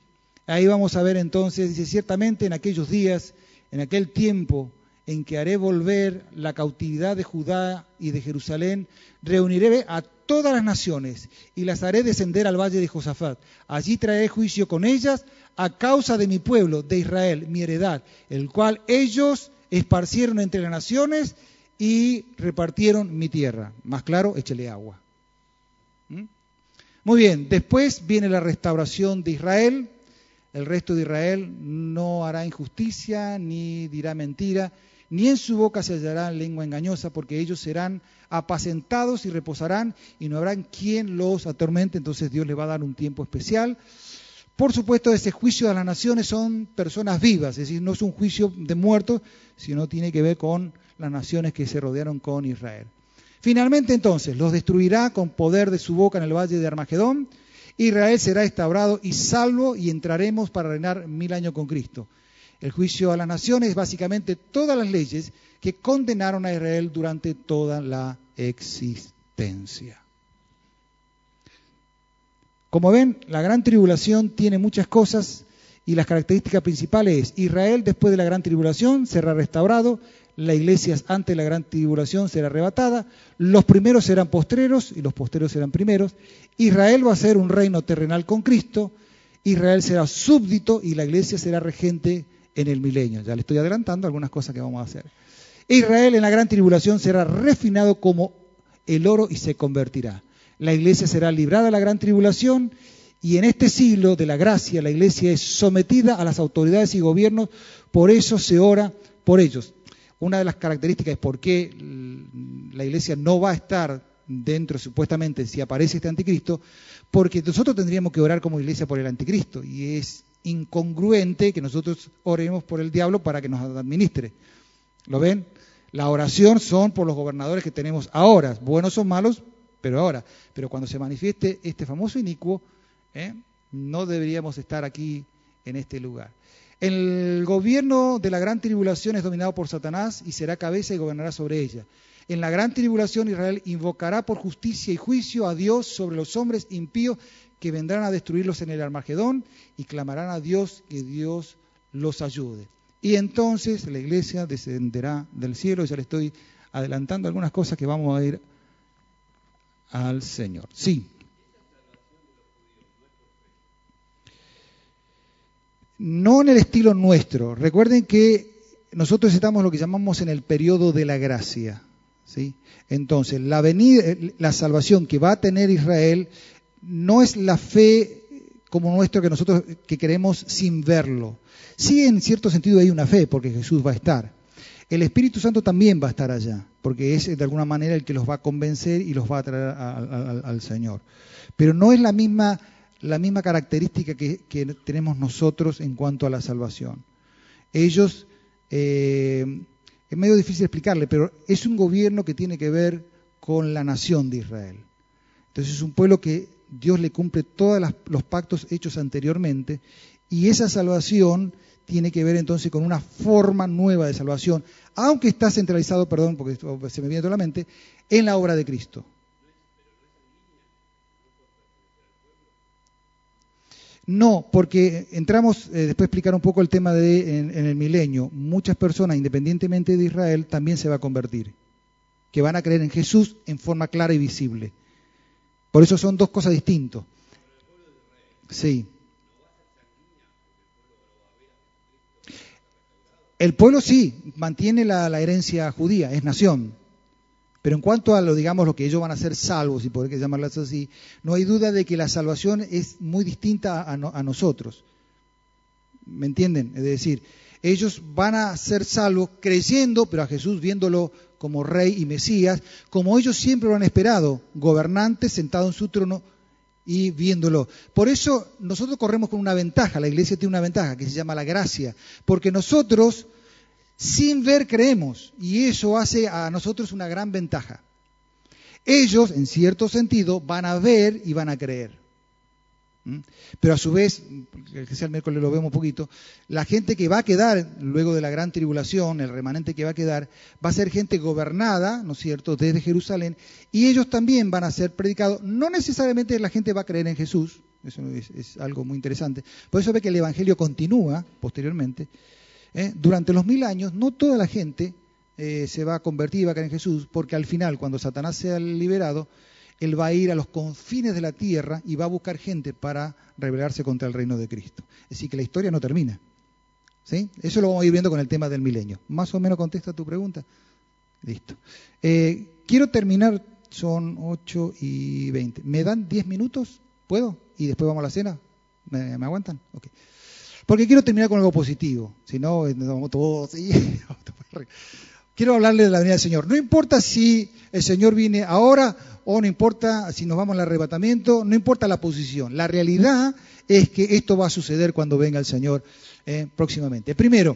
Ahí vamos a ver entonces, dice, ciertamente en aquellos días, en aquel tiempo en que haré volver la cautividad de Judá y de Jerusalén, reuniré a todas las naciones y las haré descender al valle de Josafat. Allí traeré juicio con ellas a causa de mi pueblo, de Israel, mi heredad, el cual ellos esparcieron entre las naciones y repartieron mi tierra. Más claro, échele agua. ¿Mm? Muy bien, después viene la restauración de Israel. El resto de Israel no hará injusticia ni dirá mentira, ni en su boca se hallará lengua engañosa, porque ellos serán apacentados y reposarán y no habrá quien los atormente. Entonces Dios le va a dar un tiempo especial. Por supuesto, ese juicio de las naciones son personas vivas, es decir, no es un juicio de muertos, sino tiene que ver con las naciones que se rodearon con Israel. Finalmente entonces los destruirá con poder de su boca en el valle de Armagedón. Israel será establado y salvo y entraremos para reinar mil años con Cristo. El juicio a las naciones es básicamente todas las leyes que condenaron a Israel durante toda la existencia. Como ven, la gran tribulación tiene muchas cosas y las características principales es Israel después de la gran tribulación será restaurado, la iglesia antes de la gran tribulación será arrebatada, los primeros serán postreros y los postreros serán primeros, Israel va a ser un reino terrenal con Cristo, Israel será súbdito y la iglesia será regente en el milenio. Ya le estoy adelantando algunas cosas que vamos a hacer. Israel en la gran tribulación será refinado como el oro y se convertirá. La iglesia será librada de la gran tribulación y en este siglo de la gracia la iglesia es sometida a las autoridades y gobiernos, por eso se ora por ellos. Una de las características es por qué la iglesia no va a estar dentro, supuestamente, si aparece este anticristo, porque nosotros tendríamos que orar como iglesia por el anticristo y es incongruente que nosotros oremos por el diablo para que nos administre. ¿Lo ven? La oración son por los gobernadores que tenemos ahora, buenos o malos, pero ahora. Pero cuando se manifieste este famoso inicuo, ¿eh? no deberíamos estar aquí en este lugar. El gobierno de la gran tribulación es dominado por Satanás y será cabeza y gobernará sobre ella. En la gran tribulación Israel invocará por justicia y juicio a Dios sobre los hombres impíos que vendrán a destruirlos en el Armagedón y clamarán a Dios que Dios los ayude. Y entonces la iglesia descenderá del cielo. Ya le estoy adelantando algunas cosas que vamos a ir al Señor. Sí. No en el estilo nuestro. Recuerden que nosotros estamos lo que llamamos en el periodo de la gracia. ¿sí? Entonces, la, venida, la salvación que va a tener Israel no es la fe como nuestro que nosotros que queremos sin verlo. Sí, en cierto sentido hay una fe porque Jesús va a estar. El Espíritu Santo también va a estar allá, porque es de alguna manera el que los va a convencer y los va a traer al Señor. Pero no es la misma, la misma característica que, tenemos nosotros en cuanto a la salvación. Ellos, eh, es medio difícil explicarle, pero es un gobierno que tiene que ver con la nación de Israel. Entonces es un pueblo que Dios le cumple todos los pactos hechos anteriormente y esa salvación tiene que ver entonces con una forma nueva de salvación, aunque está centralizado, perdón, porque se me viene toda la mente, en la obra de Cristo. No, porque entramos, eh, después explicar un poco el tema de en, el milenio. Muchas personas, independientemente de Israel, también se va a convertir, que van a creer en Jesús en forma clara y visible. Por eso son dos cosas distintas. Sí. El pueblo sí, mantiene la, herencia judía, es nación. Pero en cuanto a lo, digamos, lo que ellos van a ser salvos, y poder llamarlas así, no hay duda de que la salvación es muy distinta a, a nosotros. ¿Me entienden? Es decir, ellos van a ser salvos creyendo, pero a Jesús viéndolo como rey y Mesías, como ellos siempre lo han esperado, gobernante sentado en su trono y viéndolo. Por eso nosotros corremos con una ventaja, la iglesia tiene una ventaja que se llama la gracia, porque nosotros sin ver creemos y eso hace a nosotros una gran ventaja. Ellos, en cierto sentido, van a ver y van a creer. ¿Mm? Pero a su vez, que sea el miércoles lo vemos un poquito, la gente que va a quedar luego de la gran tribulación, el remanente que va a quedar, va a ser gente gobernada, ¿no es cierto?, desde Jerusalén, y ellos también van a ser predicados. No necesariamente la gente va a creer en Jesús, eso es, algo muy interesante. Por eso ve que el Evangelio continúa posteriormente. ¿Eh? Durante los mil años, no toda la gente eh, se va a convertir y va a creer en Jesús, porque al final, cuando Satanás sea liberado, él va a ir a los confines de la tierra y va a buscar gente para rebelarse contra el reino de Cristo. Es decir, que la historia no termina. ¿Sí? Eso lo vamos a ir viendo con el tema del milenio. ¿Más o menos contesta tu pregunta? Listo. Eh, quiero terminar, son 8 y 20. ¿Me dan 10 minutos? ¿Puedo? ¿Y después vamos a la cena? ¿Me, aguantan? Okay. Porque quiero terminar con algo positivo. Si no, nos vamos todos. Quiero hablarle de la venida del Señor. No importa si el Señor viene ahora o no importa si nos vamos al arrebatamiento, no importa la posición. La realidad es que esto va a suceder cuando venga el Señor eh, próximamente. Primero,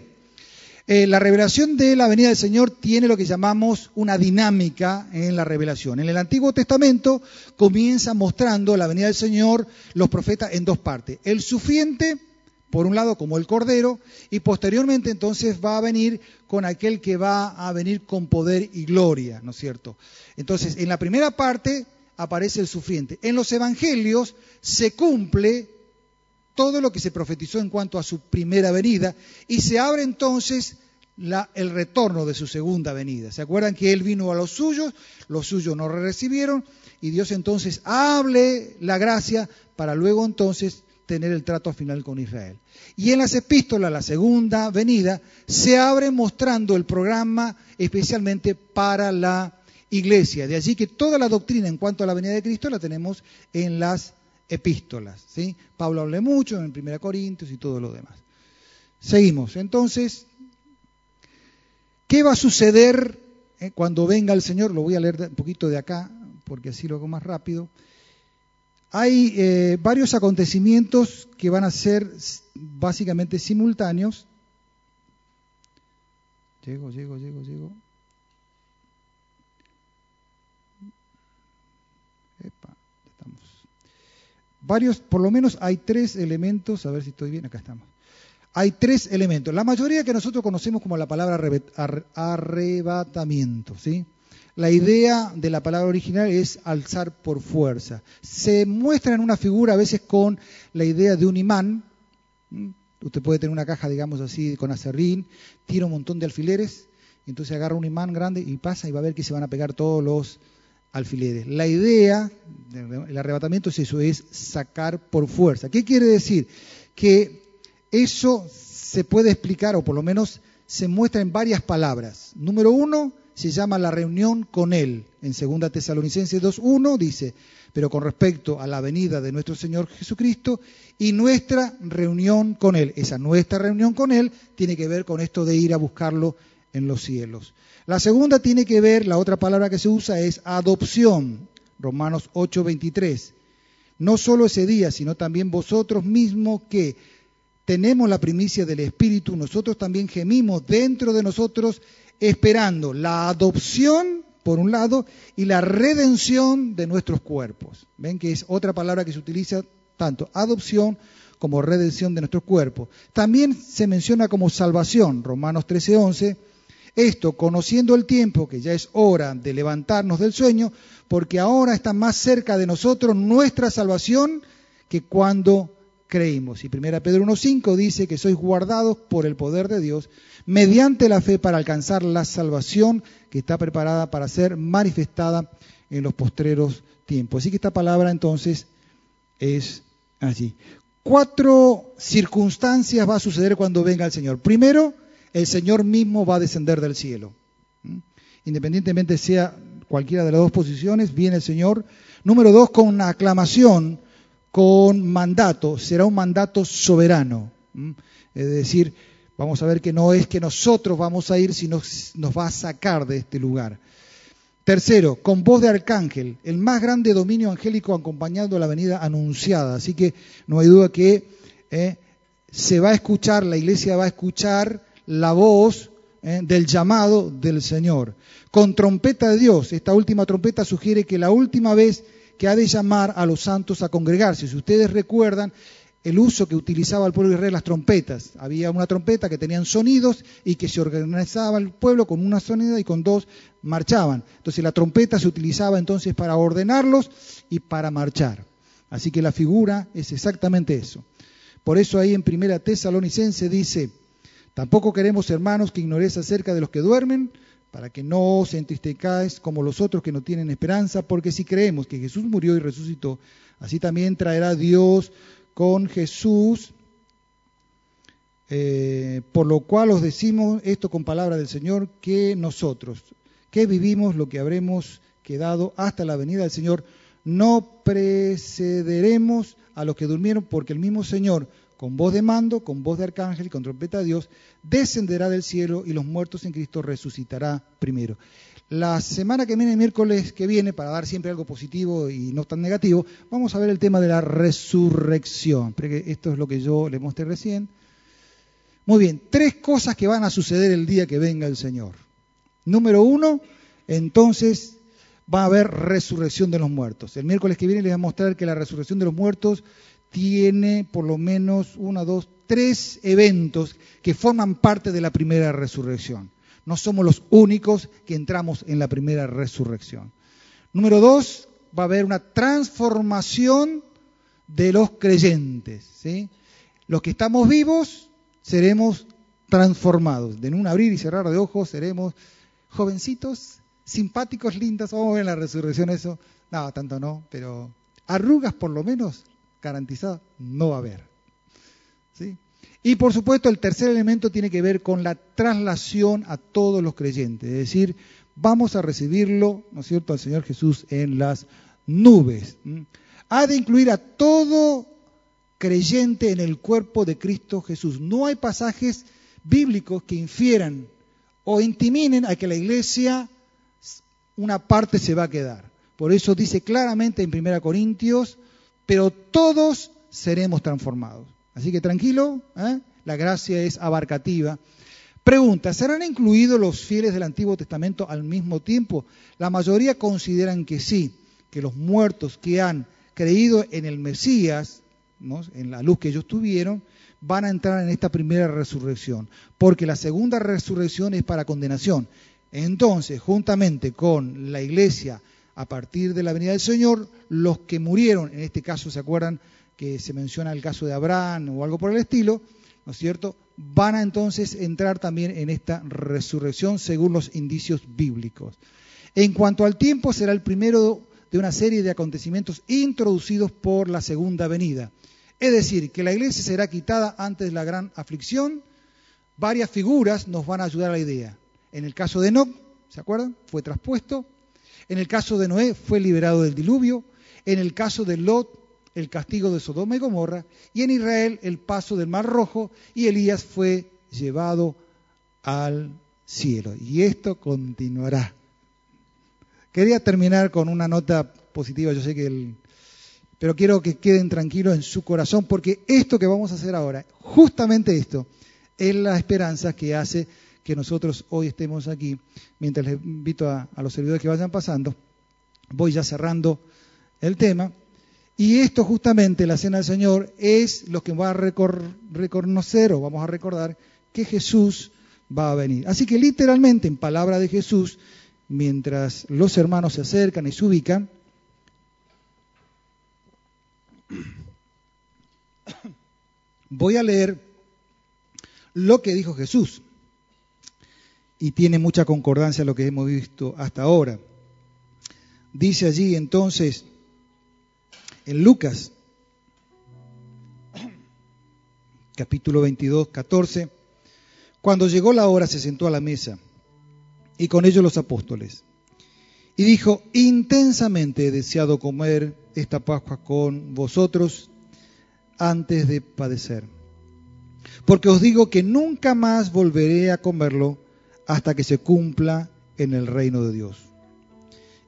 eh, la revelación de la venida del Señor tiene lo que llamamos una dinámica en la revelación. En el Antiguo Testamento comienza mostrando la venida del Señor los profetas en dos partes. El sufriente por un lado como el Cordero, y posteriormente entonces va a venir con aquel que va a venir con poder y gloria, ¿no es cierto? Entonces, en la primera parte aparece el sufriente. En los Evangelios se cumple todo lo que se profetizó en cuanto a su primera venida y se abre entonces el retorno de su segunda venida. ¿Se acuerdan que él vino a los suyos? Los suyos no recibieron y Dios entonces hable la gracia para luego entonces tener el trato final con Israel. Y en las epístolas, la segunda venida, se abre mostrando el programa especialmente para la iglesia. De allí que toda la doctrina en cuanto a la venida de Cristo la tenemos en las epístolas. ¿sí? Pablo habla mucho en 1 Corintios y todo lo demás. Seguimos. Entonces, ¿qué va a suceder eh, cuando venga el Señor? Lo voy a leer un poquito de acá, porque así lo hago más rápido. Hay eh, varios acontecimientos que van a ser básicamente simultáneos. Llego, llego, llego, llego. Epa, estamos. Varios, por lo menos hay tres elementos, a ver si estoy bien, acá estamos. Hay tres elementos. La mayoría que nosotros conocemos como la palabra arrebatamiento, ¿sí? La idea de la palabra original es alzar por fuerza. Se muestra en una figura a veces con la idea de un imán. Usted puede tener una caja, digamos así, con acerrín, tira un montón de alfileres, y entonces agarra un imán grande y pasa y va a ver que se van a pegar todos los alfileres. La idea del arrebatamiento es eso, es sacar por fuerza. ¿Qué quiere decir? Que eso se puede explicar, o por lo menos se muestra en varias palabras. Número uno, se llama la reunión con Él. En 2 Tesalonicenses 2.1 dice, pero con respecto a la venida de nuestro Señor Jesucristo y nuestra reunión con Él. Esa nuestra reunión con Él tiene que ver con esto de ir a buscarlo en los cielos. La segunda tiene que ver, la otra palabra que se usa es adopción, Romanos 8:23. No solo ese día, sino también vosotros mismos que tenemos la primicia del Espíritu, nosotros también gemimos dentro de nosotros esperando la adopción, por un lado, y la redención de nuestros cuerpos. Ven que es otra palabra que se utiliza tanto adopción como redención de nuestros cuerpos. También se menciona como salvación, Romanos 13:11 esto, conociendo el tiempo, que ya es hora de levantarnos del sueño, porque ahora está más cerca de nosotros nuestra salvación que cuando creímos. Y 1 Pedro 1.5 dice que sois guardados por el poder de Dios mediante la fe para alcanzar la salvación que está preparada para ser manifestada en los postreros tiempos. Así que esta palabra entonces es allí. Cuatro circunstancias va a suceder cuando venga el Señor. Primero, el Señor mismo va a descender del cielo. ¿Mm? Independientemente sea cualquiera de las dos posiciones, viene el Señor. Número dos, con una aclamación, con mandato, será un mandato soberano. Es decir, vamos a ver que no es que nosotros vamos a ir, sino nos va a sacar de este lugar. Tercero, con voz de arcángel, el más grande dominio angélico acompañando la venida anunciada. Así que no hay duda que eh, se va a escuchar, la iglesia va a escuchar la voz eh, del llamado del Señor. Con trompeta de Dios, esta última trompeta sugiere que la última vez que ha de llamar a los santos a congregarse. Si ustedes recuerdan el uso que utilizaba el pueblo de Israel las trompetas, había una trompeta que tenían sonidos y que se organizaba el pueblo con una sonida y con dos marchaban. Entonces la trompeta se utilizaba entonces para ordenarlos y para marchar. Así que la figura es exactamente eso. Por eso ahí en Primera Tesalonicense dice, Tampoco queremos, hermanos, que ignoréis acerca de los que duermen, para que no os entristezcáis como los otros que no tienen esperanza, porque si creemos que Jesús murió y resucitó, así también traerá Dios con Jesús, eh, por lo cual os decimos esto con palabra del Señor, que nosotros, que vivimos lo que habremos quedado hasta la venida del Señor, no precederemos a los que durmieron, porque el mismo Señor con voz de mando, con voz de arcángel y con trompeta de Dios, descenderá del cielo y los muertos en Cristo resucitará primero. La semana que viene, el miércoles que viene, para dar siempre algo positivo y no tan negativo, vamos a ver el tema de la resurrección. Esto es lo que yo le mostré recién. Muy bien, tres cosas que van a suceder el día que venga el Señor. Número uno, entonces va a haber resurrección de los muertos. El miércoles que viene les voy a mostrar que la resurrección de los muertos tiene por lo menos una, dos, tres eventos que forman parte de la primera resurrección. No somos los únicos que entramos en la primera resurrección. Número dos, va a haber una transformación de los creyentes. Los que estamos vivos seremos transformados. De un abrir y cerrar de ojos seremos jovencitos, simpáticos, lindas. Vamos a ver en la resurrección eso. No, tanto no, pero arrugas por lo menos garantizada no va a haber. ¿Sí? Y por supuesto el tercer elemento tiene que ver con la traslación a todos los creyentes, es decir, vamos a recibirlo, ¿no es cierto?, al Señor Jesús en las nubes. Ha de incluir a todo creyente en el cuerpo de Cristo Jesús. No hay pasajes bíblicos que infieran o intiminen a que la iglesia una parte se va a quedar. Por eso dice claramente en 1 Corintios pero todos seremos transformados. Así que tranquilo, ¿eh? la gracia es abarcativa. Pregunta, ¿serán incluidos los fieles del Antiguo Testamento al mismo tiempo? La mayoría consideran que sí, que los muertos que han creído en el Mesías, en la luz que ellos tuvieron, van a entrar en esta primera resurrección, porque la segunda resurrección es para condenación. Entonces, juntamente con la iglesia a partir de la venida del Señor, los que murieron, en este caso se acuerdan que se menciona el caso de Abraham o algo por el estilo, ¿no es cierto? Van a entonces entrar también en esta resurrección según los indicios bíblicos. En cuanto al tiempo, será el primero de una serie de acontecimientos introducidos por la segunda venida. Es decir, que la iglesia será quitada antes de la gran aflicción. Varias figuras nos van a ayudar a la idea. En el caso de Enoch, ¿se acuerdan? Fue traspuesto en el caso de Noé fue liberado del diluvio, en el caso de Lot el castigo de Sodoma y Gomorra, y en Israel el paso del Mar Rojo, y Elías fue llevado al cielo. Y esto continuará. Quería terminar con una nota positiva, yo sé que el, pero quiero que queden tranquilos en su corazón, porque esto que vamos a hacer ahora, justamente esto, es la esperanza que hace que nosotros hoy estemos aquí. Mientras les invito a, los servidores que vayan pasando, voy ya cerrando el tema. Y esto justamente, la cena del Señor, es lo que va a reconocer o vamos a recordar que Jesús va a venir. Así que literalmente, en palabra de Jesús, mientras los hermanos se acercan y se ubican, voy a leer lo que dijo Jesús. Y tiene mucha concordancia lo que hemos visto hasta ahora. Dice allí entonces, en Lucas, capítulo 22, 14, cuando llegó la hora se sentó a la mesa y con ellos los apóstoles. Y dijo, intensamente he deseado comer esta Pascua con vosotros antes de padecer. Porque os digo que nunca más volveré a comerlo hasta que se cumpla en el reino de Dios.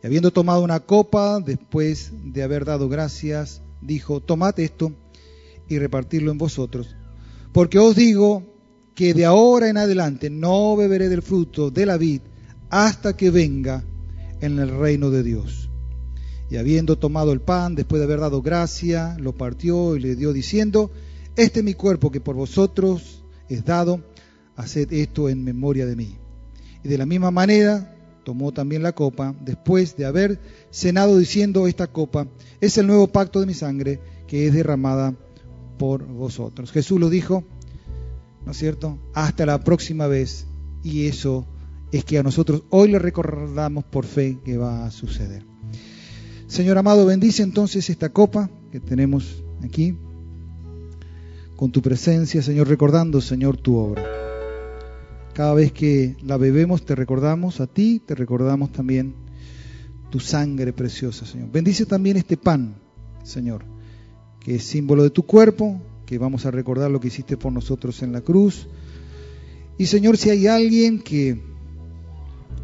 Y habiendo tomado una copa, después de haber dado gracias, dijo, tomad esto y repartirlo en vosotros. Porque os digo que de ahora en adelante no beberé del fruto de la vid hasta que venga en el reino de Dios. Y habiendo tomado el pan, después de haber dado gracia, lo partió y le dio diciendo, este es mi cuerpo que por vosotros es dado, haced esto en memoria de mí. Y de la misma manera tomó también la copa, después de haber cenado diciendo, esta copa es el nuevo pacto de mi sangre que es derramada por vosotros. Jesús lo dijo, ¿no es cierto? Hasta la próxima vez. Y eso es que a nosotros hoy le recordamos por fe que va a suceder. Señor amado, bendice entonces esta copa que tenemos aquí con tu presencia, Señor, recordando, Señor, tu obra. Cada vez que la bebemos te recordamos a ti, te recordamos también tu sangre preciosa, Señor. Bendice también este pan, Señor, que es símbolo de tu cuerpo, que vamos a recordar lo que hiciste por nosotros en la cruz. Y Señor, si hay alguien que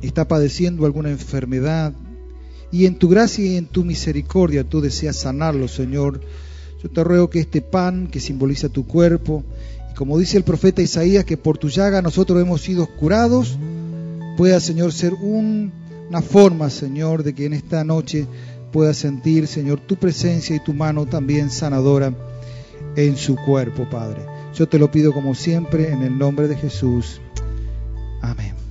está padeciendo alguna enfermedad y en tu gracia y en tu misericordia tú deseas sanarlo, Señor. Yo te ruego que este pan que simboliza tu cuerpo, como dice el profeta Isaías, que por tu llaga nosotros hemos sido curados, pueda, Señor, ser una forma, Señor, de que en esta noche pueda sentir, Señor, tu presencia y tu mano también sanadora en su cuerpo, Padre. Yo te lo pido como siempre en el nombre de Jesús. Amén.